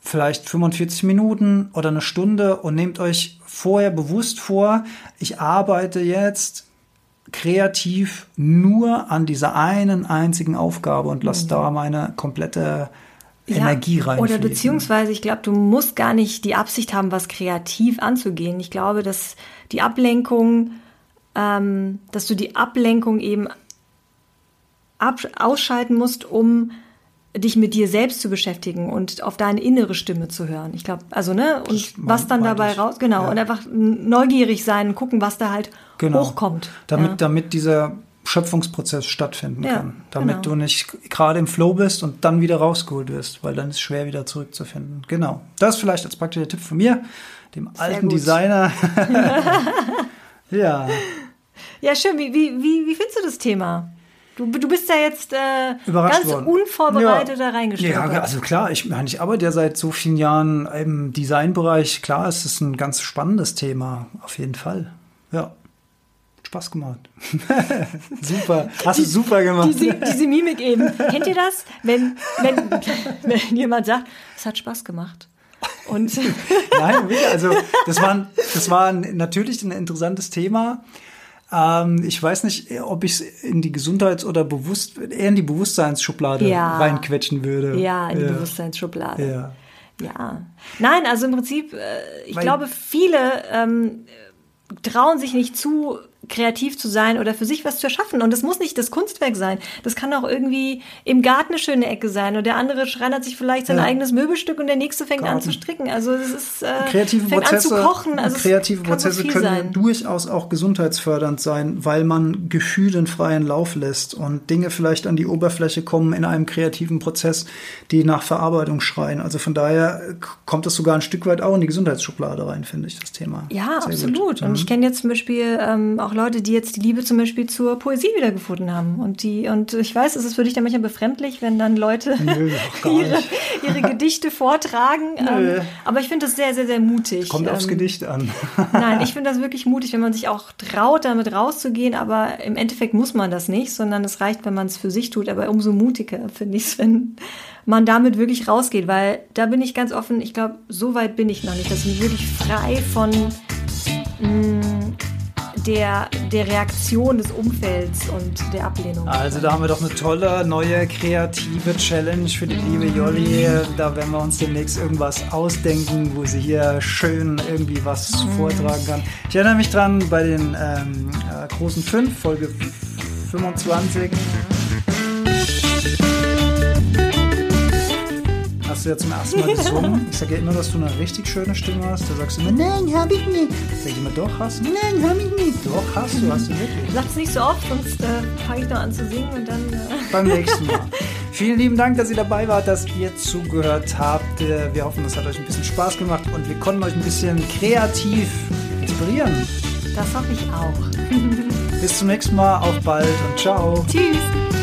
vielleicht 45 Minuten oder eine Stunde und nehmt euch vorher bewusst vor, ich arbeite jetzt kreativ nur an dieser einen einzigen Aufgabe und lasse mhm. da meine komplette Energie ja, rein. Oder beziehungsweise, ich glaube, du musst gar nicht die Absicht haben, was kreativ anzugehen. Ich glaube, dass die Ablenkung, ähm, dass du die Ablenkung eben ausschalten musst, um dich mit dir selbst zu beschäftigen und auf deine innere Stimme zu hören. Ich glaube, also ne und was dann dabei raus, genau ja. und einfach neugierig sein, und gucken, was da halt genau. hochkommt. Damit ja. damit dieser Schöpfungsprozess stattfinden ja, kann, damit genau. du nicht gerade im Flow bist und dann wieder rausgeholt wirst, weil dann ist es schwer wieder zurückzufinden. Genau. Das vielleicht als praktischer Tipp von mir, dem Sehr alten gut. Designer. ja. Ja, schön. Wie, wie, wie, wie findest du das Thema? Du, du bist ja jetzt äh, ganz worden. unvorbereitet ja. da reingestellt. Ja, also klar, ich meine, ich arbeite ja seit so vielen Jahren im Designbereich. Klar, es ist ein ganz spannendes Thema, auf jeden Fall. Ja. Spaß gemacht. super. Hast du super gemacht. Diese, diese Mimik eben. Kennt ihr das? Wenn, wenn, wenn jemand sagt, es hat Spaß gemacht. Und Nein, also das war, das war natürlich ein interessantes Thema. Ähm, ich weiß nicht, ob ich es in die Gesundheits- oder bewusst, eher in die Bewusstseinsschublade ja. reinquetschen würde. Ja, in die ja. Bewusstseinsschublade. Ja. Ja. Nein, also im Prinzip, äh, ich Weil, glaube, viele ähm, trauen sich nicht zu, kreativ zu sein oder für sich was zu erschaffen. Und das muss nicht das Kunstwerk sein. Das kann auch irgendwie im Garten eine schöne Ecke sein. Und der andere schreinert sich vielleicht sein ja. eigenes Möbelstück und der nächste fängt Garten. an zu stricken. Also es ist äh, kreative fängt Prozesse, an zu kochen. Also kreative Prozesse können sein. durchaus auch gesundheitsfördernd sein, weil man Gefühlen freien Lauf lässt und Dinge vielleicht an die Oberfläche kommen in einem kreativen Prozess, die nach Verarbeitung schreien. Also von daher kommt das sogar ein Stück weit auch in die Gesundheitsschublade rein, finde ich, das Thema. Ja, Sehr absolut. Gut. Und mhm. ich kenne jetzt zum Beispiel ähm, auch Leute, die jetzt die Liebe zum Beispiel zur Poesie wiedergefunden haben. Und die, und ich weiß, es ist für dich dann manchmal befremdlich, wenn dann Leute Nö, ihre, ihre, Gedichte vortragen. Ähm, aber ich finde das sehr, sehr, sehr mutig. Kommt aufs Ähm, Gedicht an. Nein, ich finde das wirklich mutig, wenn man sich auch traut, damit rauszugehen, aber im Endeffekt muss man das nicht, sondern es reicht, wenn man es für sich tut. Aber umso mutiger finde ich es, wenn man damit wirklich rausgeht, weil da bin ich ganz offen, ich glaube, so weit bin ich noch nicht, dass ich wirklich frei von mh, der, der Reaktion des Umfelds und der Ablehnung. Also da haben wir doch eine tolle, neue, kreative Challenge für die liebe Jolli. Da werden wir uns demnächst irgendwas ausdenken, wo sie hier schön irgendwie was vortragen kann. Ich erinnere mich dran bei den ähm, äh, großen 5, Folge 25. Hast du ja zum ersten Mal gesungen. Ich sage ja immer, dass du eine richtig schöne Stimme hast. Da sagst du immer, nein, hab ich nicht. Sag ich immer, doch, hast du? Nein, hab ich nicht. Doch, hast du, hast du wirklich. Sagt es nicht so oft, sonst äh, fange ich noch an zu singen und dann. Äh beim nächsten Mal. Vielen lieben Dank, dass ihr dabei wart, dass ihr zugehört habt. Äh, Wir hoffen, das hat euch ein bisschen Spaß gemacht und wir konnten euch ein bisschen kreativ inspirieren. Das hoffe ich auch. Bis zum nächsten Mal, auf bald und ciao. Tschüss.